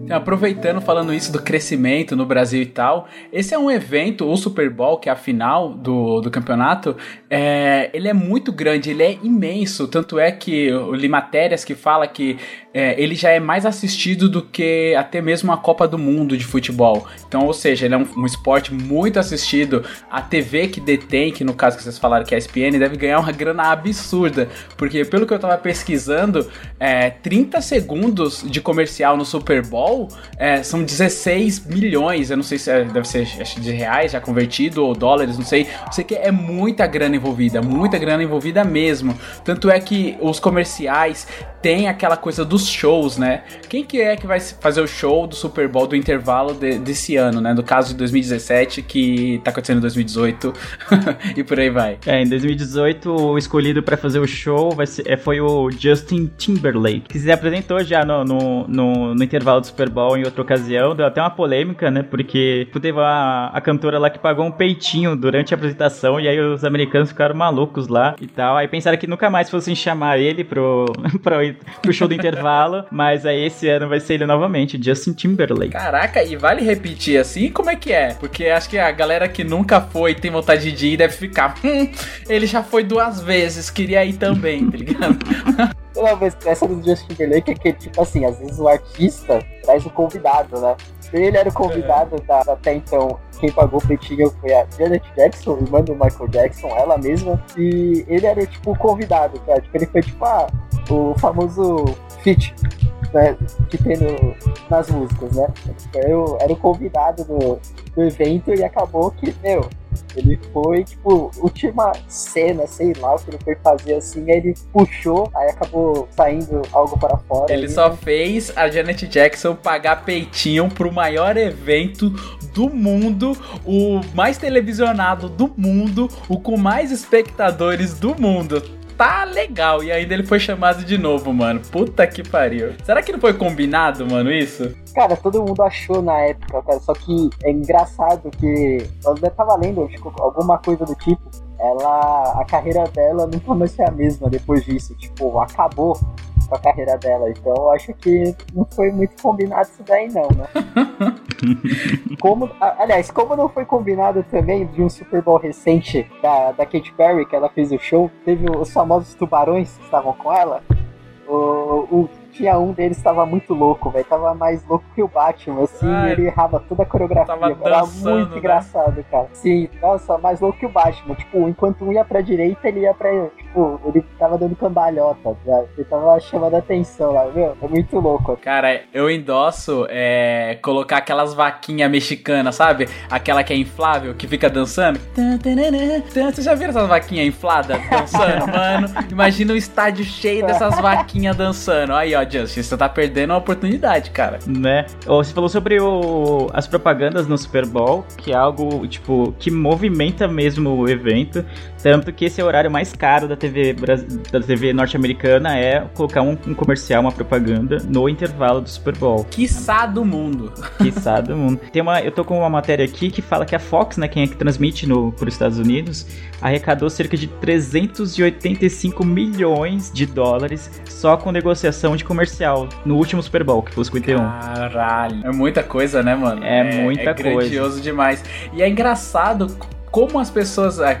Aproveitando, falando isso do crescimento no Brasil e tal, esse é um evento, o Super Bowl, que é a final do, do campeonato, é, ele é muito grande, ele é imenso, tanto é que eu li matérias que fala que é, ele já é mais assistido do que até mesmo a Copa do Mundo de futebol. Então, ou seja, ele é um, um esporte muito assistido. A TV que detém, que no caso que vocês falaram que é a ESPN, deve ganhar uma grana absurda, porque pelo que eu tava pesquisando, é, 30 segundos de comercial no Super Bowl é, são 16 milhões, eu não sei se é, deve ser de reais já convertido ou dólares, não sei. Eu sei que é muita grana envolvida, muita grana envolvida mesmo. Tanto é que os comerciais têm aquela coisa dos shows, né? Quem que é que vai fazer o show do Super Bowl do intervalo de, desse ano, né? No caso de 2017, que tá acontecendo em 2018 e por aí vai. É, em 2018 o escolhido para fazer o show vai ser, é, foi o Justin Timberlake, que se apresentou já no, no, no, no intervalo do Super Bowl em outra ocasião, deu até uma polêmica, né? Porque teve a, a cantora lá que pagou um peitinho durante a apresentação e aí os americanos ficaram malucos lá e tal. Aí pensaram que nunca mais fossem chamar ele pro, pro, pro show do intervalo, mas aí esse ano vai ser ele novamente, Justin Timberlake. Caraca, e vale repetir assim? Como é que é? Porque acho que a galera que nunca foi tem vontade de ir deve ficar, hum, ele já foi duas vezes, queria ir também, tá ligado? Não, mas essa do Justin Timberlake é que, tipo assim, às vezes o artista traz o convidado, né? Ele era o convidado da, até então. Quem pagou o peitinho foi a Janet Jackson, irmã do Michael Jackson, ela mesma. E ele era tipo o convidado, cara. Tipo, ele foi tipo ah, o famoso feat né, que tem no, nas músicas, né? Eu era o convidado do, do evento e acabou que, meu, ele foi, tipo, última cena, sei lá o que ele foi fazer assim, aí ele puxou, aí acabou saindo algo para fora. Ele só fez a Janet Jackson pagar peitinho pro maior evento do mundo, o mais televisionado do mundo, o com mais espectadores do mundo tá legal. E ainda ele foi chamado de novo, mano. Puta que pariu. Será que não foi combinado, mano, isso? Cara, todo mundo achou na época, cara. Só que é engraçado que. Eu até tava lendo tipo, alguma coisa do tipo. Ela. A carreira dela nunca mais foi a mesma depois disso. Tipo, acabou com a carreira dela. Então eu acho que não foi muito combinado isso daí, não, né? como, aliás, como não foi combinado também de um Super Bowl recente da, da Katy Perry, que ela fez o show, teve os famosos tubarões que estavam com ela. O, o tinha um deles estava muito louco, velho. Tava mais louco que o Batman, assim, Ai, ele errava toda a coreografia. Dançando, Era muito né? engraçado, cara. Sim, nossa, mais louco que o Batman. Tipo, enquanto um ia pra direita, ele ia pra. Tipo, ele tava dando cambalhota, tá? ele tava chamando a atenção lá, meu. É muito louco. Cara, eu endosso é, colocar aquelas vaquinhas mexicanas, sabe? Aquela que é inflável, que fica dançando. Você já viu essas vaquinhas infladas dançando, mano? Imagina um estádio cheio dessas vaquinhas dançando. Aí, ó, Justin, você tá perdendo uma oportunidade, cara. Né? Você falou sobre o, as propagandas no Super Bowl, que é algo, tipo, que movimenta mesmo o evento. Tanto que esse é o horário mais caro da TV, da TV norte-americana é colocar um, um, comercial, uma propaganda no intervalo do Super Bowl. Quiçá do mundo. Quiçá do mundo. Tem uma, eu tô com uma matéria aqui que fala que a Fox, né, quem é que transmite no, por Estados Unidos, arrecadou cerca de 385 milhões de dólares só com negociação de comercial no último Super Bowl, que foi o 51. Caralho. É muita coisa, né, mano? É, é muita é coisa. É grandioso demais. E é engraçado como as pessoas, é,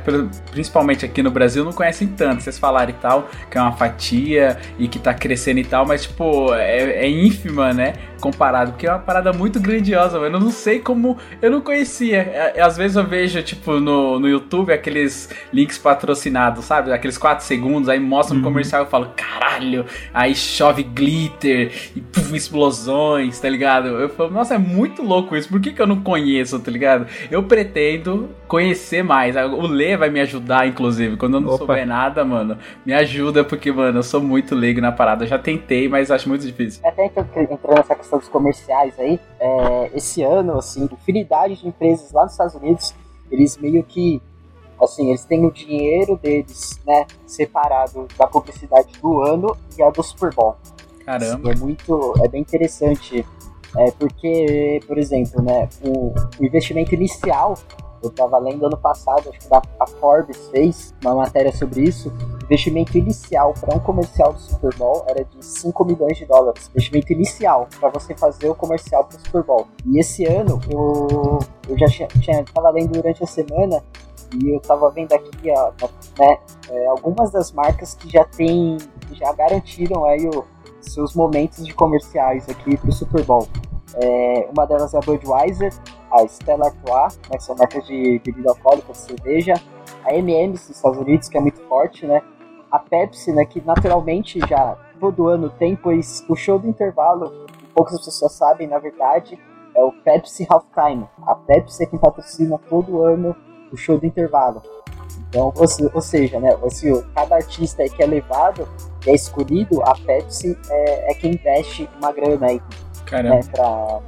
principalmente aqui no Brasil, não conhecem tanto. Vocês falaram e tal, que é uma fatia e que tá crescendo e tal, mas, tipo, é, é ínfima, né? Comparado, porque é uma parada muito grandiosa, mano. Eu não sei como. Eu não conhecia. É, às vezes eu vejo, tipo, no, no YouTube aqueles links patrocinados, sabe? Aqueles 4 segundos, aí mostra um uhum. comercial e eu falo, caralho, aí chove glitter e puf, explosões, tá ligado? Eu falo, nossa, é muito louco isso. Por que, que eu não conheço, tá ligado? Eu pretendo conhecer mais. O Lê vai me ajudar, inclusive. Quando eu não Opa. souber nada, mano, me ajuda, porque, mano, eu sou muito leigo na parada. Eu já tentei, mas acho muito difícil. Até entrando nessa questão dos comerciais aí, é, esse ano, assim, infinidade de empresas lá nos Estados Unidos, eles meio que assim, eles têm o dinheiro deles, né, separado da publicidade do ano e a do Super Bowl. Caramba. é muito, é bem interessante, é, porque, por exemplo, né, o, o investimento inicial eu estava lendo ano passado, acho que a Forbes fez uma matéria sobre isso, investimento inicial para um comercial do Super Bowl era de 5 milhões de dólares. Investimento inicial para você fazer o comercial para o Super Bowl. E esse ano eu, eu já tinha, tinha tava lendo durante a semana e eu tava vendo aqui ó, né, é, algumas das marcas que já tem, já garantiram aí o, seus momentos de comerciais aqui para o Super Bowl. É, uma delas é a Budweiser, a Stella Artois, né, que são marcas de bebida alcoólica, de cerveja, a M&M's dos Estados Unidos, que é muito forte, né, a Pepsi, né, que naturalmente já todo ano tem, pois o show do intervalo, poucas pessoas sabem, na verdade, é o Pepsi Halftime. A Pepsi é quem patrocina todo ano o show do intervalo. Então, ou, ou seja, né, se cada artista que é levado, é escolhido, a Pepsi é, é quem investe uma grana aí né,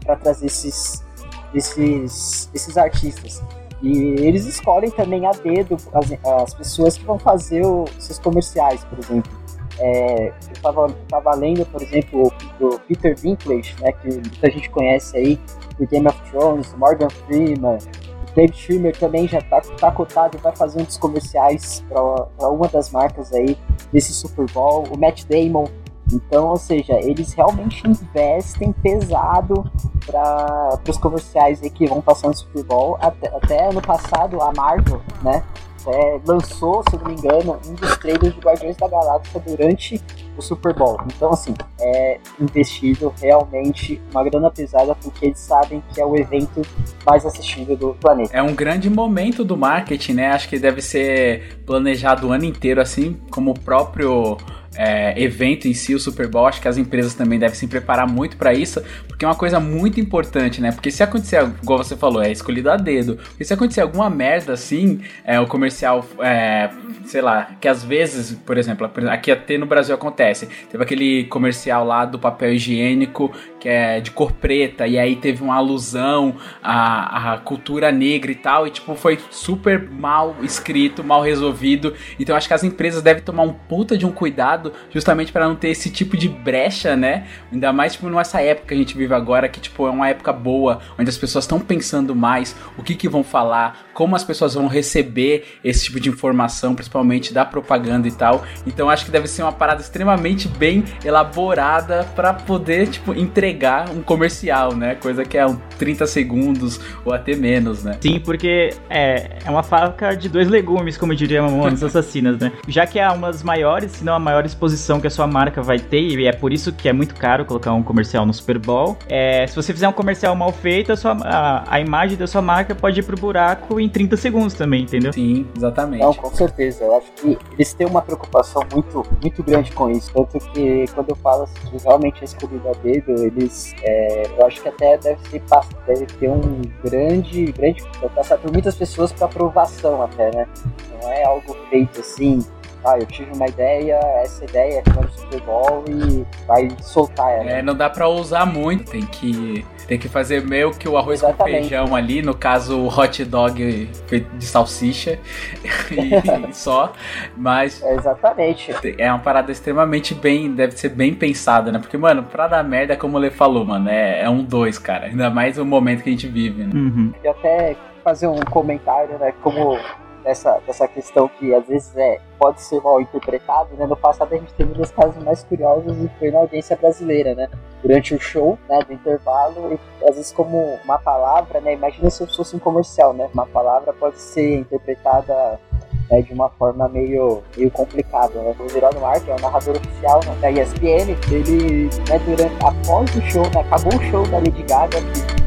para trazer esses, esses, esses artistas. E eles escolhem também a dedo as, as pessoas que vão fazer os seus comerciais, por exemplo. É, eu estava tava lendo, por exemplo, do Peter Dinklage, né, que muita gente conhece aí, do Game of Thrones, Morgan Freeman, David Schwimmer também já está tá cotado vai fazer um dos comerciais para uma das marcas aí desse Super Bowl. O Matt Damon então, ou seja, eles realmente investem pesado para os comerciais que vão passando no Super Bowl. Até, até ano passado, a Marvel, né? É, lançou, se não me engano, um dos trailers de Guardiões da Galáxia durante o Super Bowl. Então, assim, é investido realmente uma grana pesada porque eles sabem que é o evento mais assistido do planeta. É um grande momento do marketing, né? Acho que deve ser planejado o ano inteiro, assim como o próprio é, evento em si, o Super Bowl, acho que as empresas também devem se preparar muito para isso, porque é uma coisa muito importante, né? Porque se acontecer, igual você falou, é escolhido a dedo. Porque se acontecer alguma merda assim, é, o comercial, é, sei lá, que às vezes, por exemplo, aqui até no Brasil acontece, teve aquele comercial lá do papel higiênico que é de cor preta, e aí teve uma alusão à, à cultura negra e tal, e tipo, foi super mal escrito, mal resolvido. Então acho que as empresas devem tomar um puta de um cuidado justamente para não ter esse tipo de brecha, né? Ainda mais tipo nessa época que a gente vive agora, que tipo é uma época boa, onde as pessoas estão pensando mais o que que vão falar, como as pessoas vão receber esse tipo de informação, principalmente da propaganda e tal. Então acho que deve ser uma parada extremamente bem elaborada para poder tipo entregar um comercial, né? Coisa que é um 30 segundos ou até menos, né? Sim, porque é, é uma faca de dois legumes, como diria das assassinas, né? Já que é uma das maiores, se não a maior exposição que a sua marca vai ter, e é por isso que é muito caro colocar um comercial no Super Bowl, é, se você fizer um comercial mal feito, a, sua, a, a imagem da sua marca pode ir pro buraco em 30 segundos também, entendeu? Sim, exatamente. Não, com certeza. Eu acho que eles têm uma preocupação muito, muito grande com isso. Tanto que quando eu falo assim, realmente escolhido a dedo, eles eles, é, eu acho que até deve, ser, deve ter um grande, grande, passar por muitas pessoas para aprovação até, né? Não é algo feito assim, ah, eu tive uma ideia, essa ideia é o Super Bowl e vai soltar ela. É, não dá pra usar muito, tem que, tem que fazer meio que o arroz Exatamente. com feijão ali, no caso o hot dog feito de salsicha e só, mas... Exatamente. É uma parada extremamente bem, deve ser bem pensada, né? Porque, mano, pra dar merda, como o Lê falou, mano, é, é um dois, cara, ainda mais o momento que a gente vive, né? Uhum. E até fazer um comentário, né, como dessa, dessa questão que às vezes é, pode ser mal interpretado, né? No passado a gente teve um dos casos mais curiosos e foi na audiência brasileira, né? Durante o show, né, do intervalo, e, às vezes como uma palavra, né? Imagina se fosse um comercial, né? Uma palavra pode ser interpretada né, de uma forma meio, meio complicada. Né? O Geraldo Marques é o narrador oficial né, da ESPN, ele, né, durante, após o show, né, acabou o show da Lady Gaga,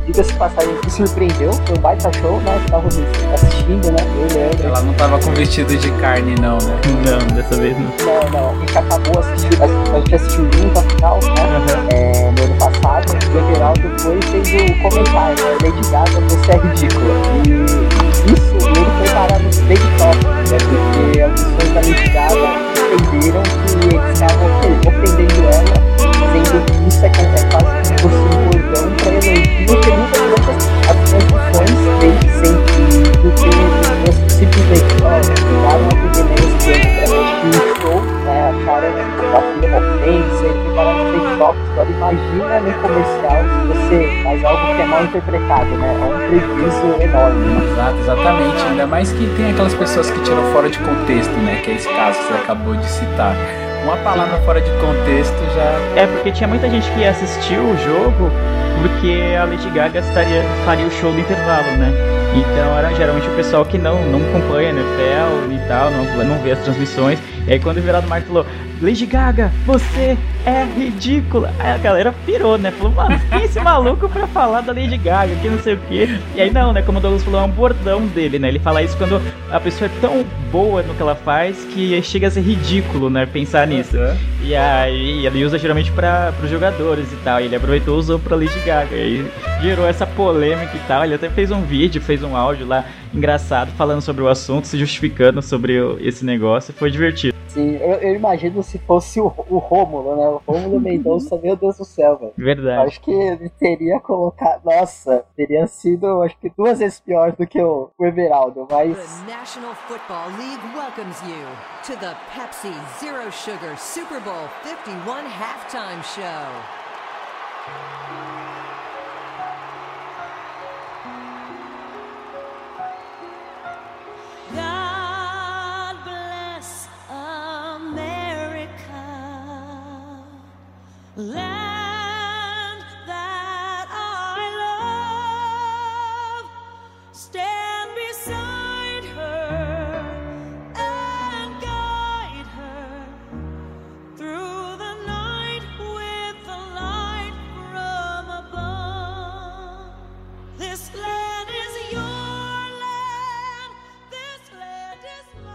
diga-se passagem, que surpreendeu, foi um baita show, né, tava assistindo, né, eu lembro. Ela não tava com vestido de carne não, né? Não, dessa vez não. Não, não, a gente acabou assistindo, a gente assistiu junto a final, né, uhum. é, no ano passado, e o Geraldo foi e fez o comentário, né, Lady Gaga, você é ridícula. E isso, ele foi parar no Big Top, né, porque as pessoas da Lady Gaga entenderam que eles estavam ofendendo ela, sendo que isso é, é quase como um cordão para elogio, que nunca durante as transmissões dele sempre do simplesmente pegaram a primeira experiência para assistir o show, né, acharam que aquilo ofensa, e no Big Top, imagina no comercial se você faz algo que é mal interpretado, né? É um prejuízo enorme. Exato, exatamente. Ainda mais que tem aquelas pessoas que tiram fora de contexto, né? Que é esse caso que você acabou de citar. Uma palavra fora de contexto já. É, porque tinha muita gente que assistiu o jogo porque a Lady Gaga estaria, faria o show do intervalo, né? Então era geralmente o pessoal que não, não acompanha NFL e tal, não, não vê as transmissões. E aí quando o Virado Marco falou, Lady Gaga, você é ridícula. Aí a galera pirou, né? Falou, mano, quem é esse maluco pra falar da Lady Gaga, que não sei o quê. E aí não, né? Como o Douglas falou, é um bordão dele, né? Ele fala isso quando a pessoa é tão boa no que ela faz que chega a ser ridículo, né? Pensar nisso. E aí ele usa geralmente para os jogadores e tal. E ele aproveitou e usou pra Lady Gaga. E aí gerou essa polêmica e tal. Ele até fez um vídeo, fez um áudio lá engraçado falando sobre o assunto, se justificando sobre o, esse negócio. Foi divertido. Sim, eu, eu, imagino se fosse o, o Rômulo, né? O Rômulo Mendonça, meu Deus do céu, velho. Verdade. Acho que ele teria colocado. Nossa, teria sido, acho que duas vezes pior do que o, o Everaldo, mas. The National Football League welcomes you to the Pepsi Zero Sugar Super Bowl 51 halftime show. Let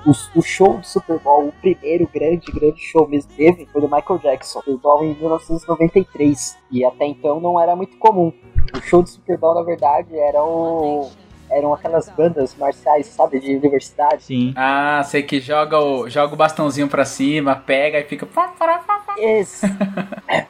O, o show do Super Bowl, o primeiro grande, grande show mesmo que teve, foi do Michael Jackson. Super Bowl em 1993. E até então não era muito comum. O show do Super Bowl, na verdade, era o. Eram aquelas bandas marciais, sabe, de universidade. Sim. Ah, sei que joga o, joga o bastãozinho pra cima, pega e fica. Ex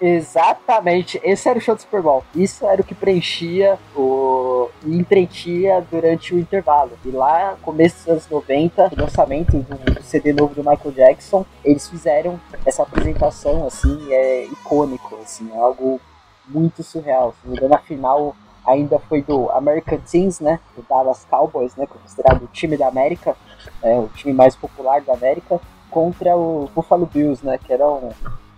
Exatamente, esse era o show do Super Bowl. Isso era o que preenchia o entretinha durante o intervalo. E lá, começo dos anos 90, o lançamento do CD novo do Michael Jackson, eles fizeram essa apresentação assim, é icônico, assim, é algo muito surreal. Se não me engano, a final ainda foi do American Teams, né? Do Dallas Cowboys, né? Considerado o time da América, é, o time mais popular da América, contra o Buffalo Bills, né? Que era um,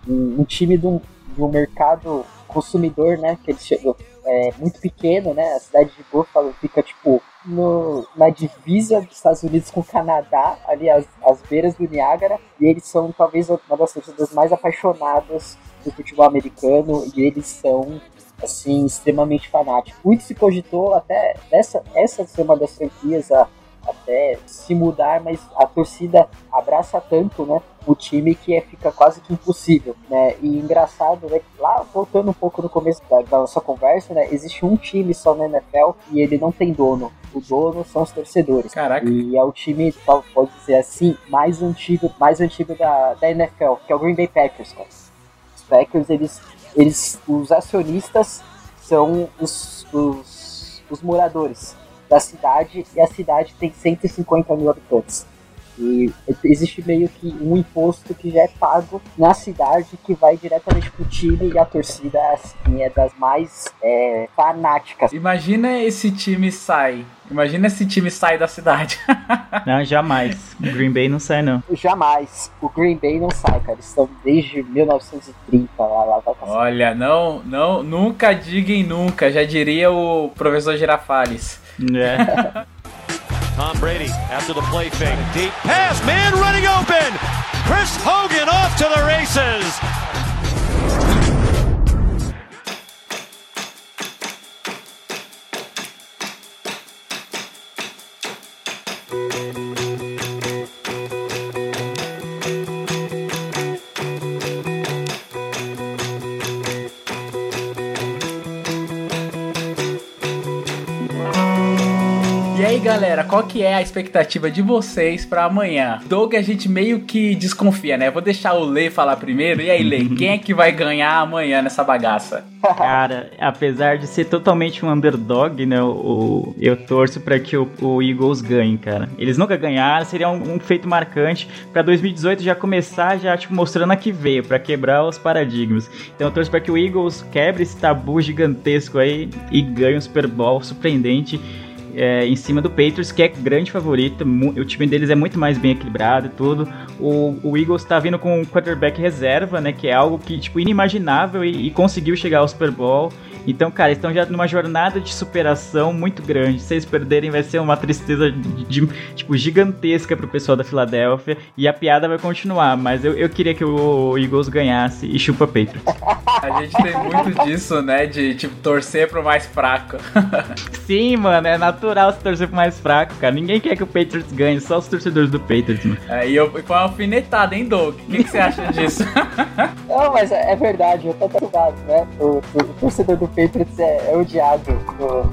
um, um time de um, de um mercado consumidor, né? Que ele chegou é, muito pequeno, né? A cidade de Buffalo fica tipo no, na divisa dos Estados Unidos com o Canadá, ali às, às beiras do Niágara, e eles são talvez uma das torcidas mais apaixonadas do futebol americano, e eles são assim extremamente fanáticos. Muito se cogitou até essa essa ser uma das franquias a até se mudar, mas a torcida abraça tanto, né, o time que é, fica quase que impossível, né, e engraçado, né, lá voltando um pouco no começo da, da nossa conversa, né, existe um time só na NFL e ele não tem dono, o dono são os torcedores. Caraca. E é o time, pode dizer assim, mais antigo, mais antigo da, da NFL, que é o Green Bay Packers, cara. Os Packers, eles, eles os acionistas são os, os, os moradores da cidade e a cidade tem 150 mil habitantes. E existe meio que um imposto que já é pago na cidade que vai diretamente pro time e a torcida assim, é das mais é, fanáticas. Imagina esse time sai. Imagina esse time sai da cidade. não, jamais. O Green Bay não sai, não. Jamais. O Green Bay não sai, cara. Eles estão desde 1930 lá, lá vai passar. Olha, não, não, nunca digam nunca. Já diria o professor Girafales. É. Tom Brady after the play fake. Deep pass, man running open. Chris Hogan off to the races. Galera, qual que é a expectativa de vocês pra amanhã? Doug, a gente meio que desconfia, né? Vou deixar o Lê falar primeiro. E aí, Lê, quem é que vai ganhar amanhã nessa bagaça? Cara, apesar de ser totalmente um underdog, né? O, eu torço pra que o, o Eagles ganhe, cara. Eles nunca ganharam, seria um, um feito marcante pra 2018 já começar já tipo mostrando a que veio, pra quebrar os paradigmas. Então eu torço pra que o Eagles quebre esse tabu gigantesco aí e ganhe um Super Bowl surpreendente. É, em cima do Patriots, que é grande favorito. O time deles é muito mais bem equilibrado e tudo. O, o Eagles tá vindo com um quarterback reserva, né? Que é algo que, tipo, inimaginável e, e conseguiu chegar ao Super Bowl. Então, cara, estão já numa jornada de superação muito grande. Se eles perderem, vai ser uma tristeza de, de- tipo, gigantesca pro pessoal da Filadélfia. E a piada vai continuar. Mas eu, eu queria que o Eagles ganhasse e chupa Patriots. A gente tem muito disso, né? De, tipo, torcer pro mais fraco. Sim, mano, é natural se torcer pro mais fraco, cara. Ninguém quer que o Patriots ganhe, só os torcedores do Patriots, mano. É, e eu, foi uma alfinetada, hein, Doug? O que, que você acha disso? Não, mas é, é verdade, eu tô perturbado, né? O, o- o torcedor do Patriots é, é odiado no,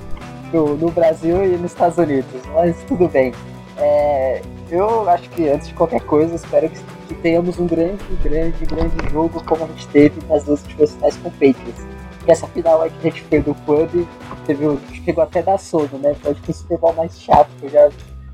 no, no Brasil e nos Estados Unidos, mas tudo bem. É, eu acho que antes de qualquer coisa, espero que, que tenhamos um grande, grande, grande jogo como a gente teve nas duas últimas finais com o Patriots. E essa final aí que a gente perdeu o pub, teve, chegou até dar sono, né? Foi acho que o Super Bowl mais chato que eu já,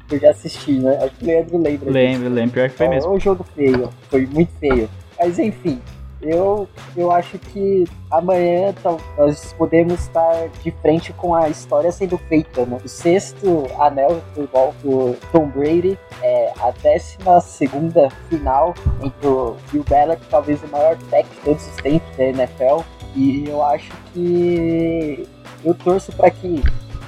que eu já assisti, né? Acho que o Leandro lembra. disso. Lembro, lembro, pior que foi É mesmo. um jogo feio, foi muito feio. Mas enfim, eu, eu acho que amanhã nós podemos estar de frente com a história sendo feita. Né? O sexto anel do gol do Tom Brady, é a décima segunda final entre o Bill Belichick, talvez o maior técnico de todos os tempos da NFL. E eu acho que eu torço para que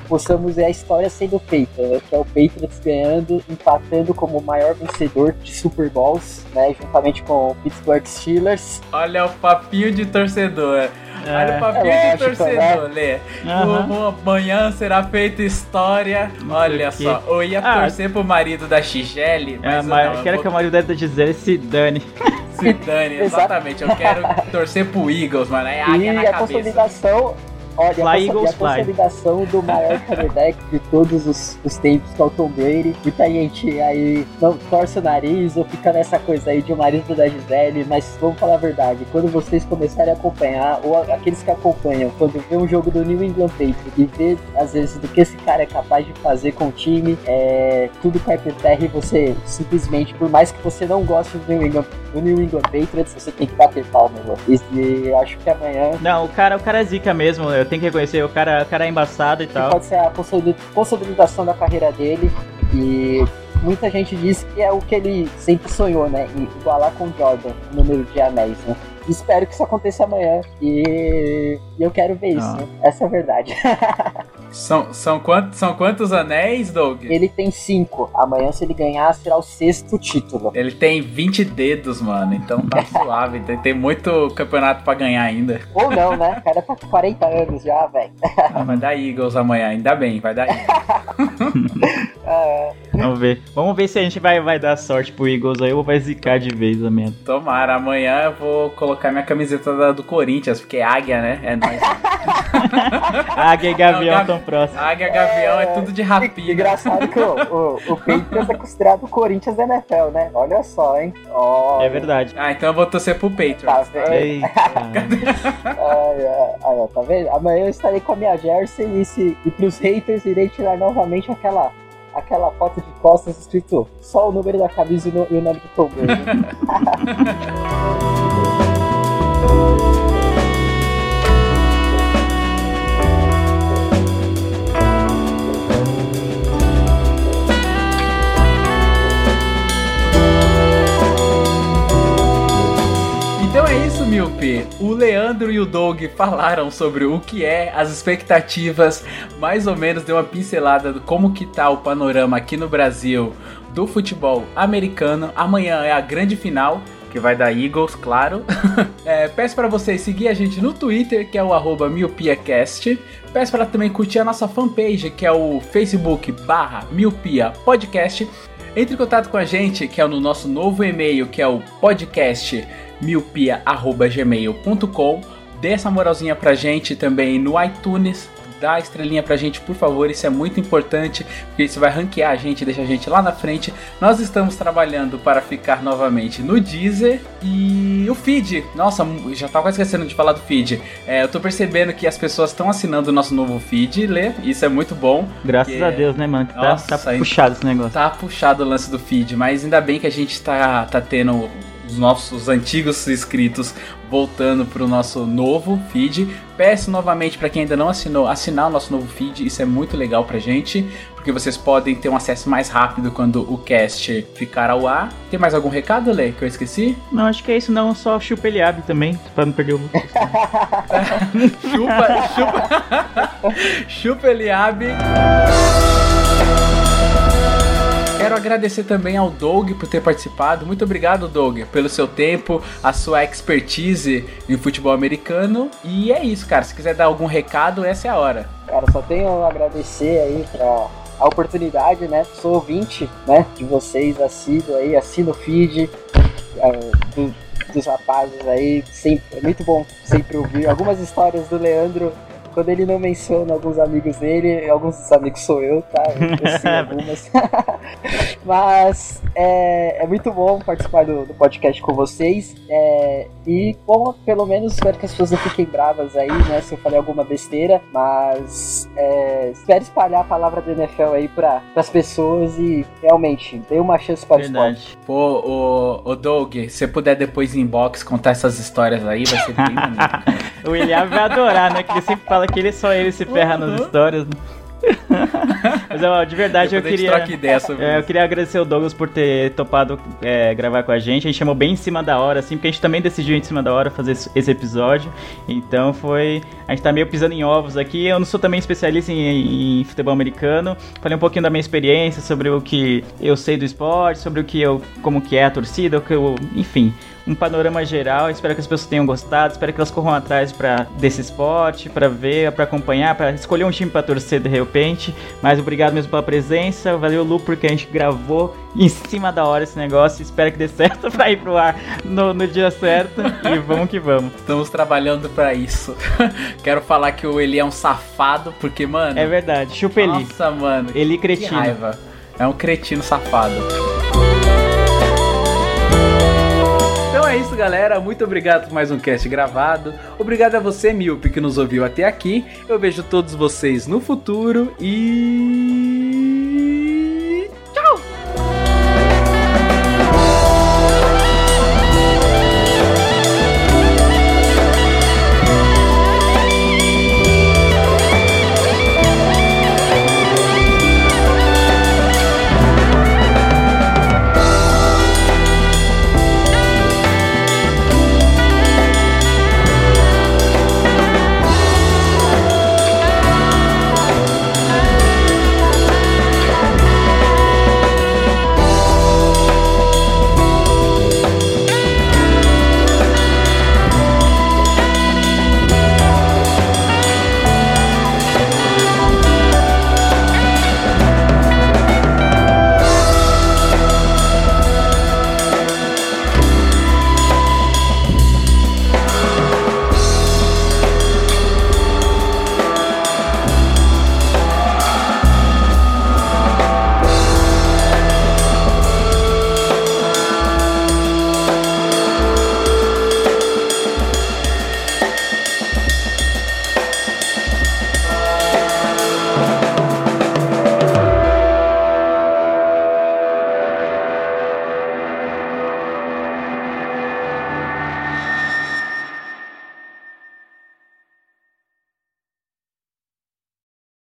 possamos ver a história sendo feita, né? que é o Patriots ganhando, empatando como o maior vencedor de Super Bowls, né? juntamente com o Pittsburgh Steelers. Olha o papinho de torcedor. Olha o papinho É de lógico, torcedor, Lê. Aham. O- o- Amanhã será feita história. Olha só, eu ia Ah. torcer pro marido da Xigele, É, mas, mas não, eu quero vou que a marido da Gisele se dane. se dane, exatamente. Eu quero torcer pro Eagles, mano. É águia e na a cabeça. consolidação. Olha, Fly, a, conso- Eagles, a fly. consolidação do maior quarterback de todos os, os tempos, que é o Tom Brady. Muita gente aí não torce o nariz ou fica nessa coisa aí de o marido da Gisele, mas vamos falar a verdade. Quando vocês começarem a acompanhar, ou aqueles que acompanham, quando vê um jogo do New England Patriots e vê, às vezes, do que esse cara é capaz de fazer com o time, é, tudo cai por terra e você simplesmente, por mais que você não goste do New England, do New England Patriots, você tem que bater palma, mano. E, e eu acho que amanhã Não, o cara, o cara é zica mesmo, eu tenho que reconhecer, o cara, o cara é embaçado e tal. pode ser a consolida- consolidação da carreira dele e muita gente diz que é o que ele sempre sonhou, né? Igualar com o Jordan, o número de anéis, né? Espero que isso aconteça amanhã e, e eu quero ver isso, Ah. né? Essa é a verdade. São, são, quantos, são quantos anéis, Doug? ele tem cinco. Amanhã, se ele ganhar, será o sexto título. Ele tem 20 dedos, mano, então tá suave. Tem, tem muito campeonato pra ganhar ainda. Ou não, né? O cara tá com 40 anos já, velho. Ah, vai dar Eagles amanhã, ainda bem, vai dar Eagles. É, Vamos ver. Vamos ver se a gente vai, vai dar sorte pro Eagles aí ou vai zicar de vez a merda. Tomara, amanhã eu vou colocar minha camiseta da- do Corinthians, porque é águia, né? É nóis. Águia e Gavião Não, Gavi- tão próximos. Águia, gavião, é tudo de rapina. engraçado que o, o, o Patriots é considerado o Corinthians da NFL, né? Olha só, hein? Olha. É verdade. Ah, então eu vou torcer pro Patriots. Tá vendo? Eita. Ai, ai, ai, tá vendo? Amanhã eu estarei com a minha jersey e, se, e pros haters irei tirar novamente aquela, aquela foto de costas escrito só o número da camisa e, o nome do Tom Brady. Milpe. O Leandro e o Doug falaram sobre o que é as expectativas, mais ou menos deu uma pincelada do como que tá o panorama aqui no Brasil do futebol americano. Amanhã é a grande final, que vai dar Eagles, claro. É, peço para vocês seguir a gente no Twitter, que é o arroba MiopiaCast. Peço para também curtir a nossa fanpage, que é o Facebook barra Miopia Podcast. Entre em contato com a gente, que é no nosso novo e-mail, que é o podcast miopia.gmail.com. Dê essa moralzinha pra gente também no iTunes. dá a estrelinha pra gente, por favor. Isso é muito importante, porque isso vai ranquear a gente, deixa a gente lá na frente. Nós estamos trabalhando para ficar novamente no Deezer e o feed. Nossa, já tava quase esquecendo de falar do feed. É, eu tô percebendo que as pessoas estão assinando o nosso novo feed, Lê. Isso é muito bom. Graças porque- a Deus, né, mano? Que tá, tá puxado esse negócio. Tá puxado o lance do feed, mas ainda bem que a gente tá, tá tendo os nossos antigos inscritos voltando pro nosso novo feed. Peço novamente para quem ainda não assinou, assinar o nosso novo feed, isso é muito legal pra gente, porque vocês podem ter um acesso mais rápido quando o cast ficar ao ar. Tem mais algum recado, Lê, que eu esqueci? Não, acho que é isso, não. Só chupa ele abre também, pra não perder o. chupa, chupa, chupa Eliabe. Quero agradecer também ao Doug por ter participado. Muito obrigado, Doug, pelo seu tempo, a sua expertise em futebol americano. E é isso, cara. Se quiser dar algum recado, essa é a hora. Cara, só tenho a agradecer aí pra a oportunidade, né? Sou ouvinte, né? De vocês, assíduo aí, assino o feed é, do- dos rapazes aí. Sempre, é muito bom sempre ouvir algumas histórias do Leandro. Quando ele não menciona alguns amigos dele, alguns dos amigos sou eu, tá? Eu sei algumas. Mas é, é muito bom participar do, do podcast com vocês. É, e, bom, pelo menos espero que as pessoas não fiquem bravas aí, né? Se eu falei alguma besteira. Mas é, espero espalhar a palavra do NFL aí para as pessoas e realmente dê uma chance para o esporte. Pô, o, o Doug, se você puder depois em inbox contar essas histórias aí, vai ser bem maneiro. O Eliab vai adorar, né? Que ele sempre fala que ele só ele se ferra nas histórias. Mas ó, de verdade eu gente queria. troca ideia sobre é, eu queria agradecer o Douglas por ter topado é, gravar com a gente. A gente chamou bem em cima da hora, assim, porque a gente também decidiu em cima da hora fazer esse esse episódio. Então foi. A gente tá meio pisando em ovos aqui. Eu não sou também especialista em, em futebol americano. Falei um pouquinho da minha experiência, sobre o que eu sei do esporte, sobre o que eu. como que é a torcida, o que eu. enfim um panorama geral. Espero que as pessoas tenham gostado. Espero que elas corram atrás pra, desse esporte, pra ver, pra acompanhar, pra escolher um time pra torcer de repente. Mas obrigado mesmo pela presença. Valeu, Lu, porque a gente gravou em cima da hora esse negócio. Espero que dê certo pra ir pro ar no, no dia certo. E vamos que vamos. Estamos trabalhando pra isso. Quero falar que o Eli é um safado, porque, mano. É verdade, chupa Eli. Nossa, mano. Eli Que cretino. raiva. É um cretino safado. Então é isso, galera. Muito obrigado por mais um cast gravado. Obrigado a você, Milpe, que nos ouviu até aqui. Eu vejo todos vocês no futuro e.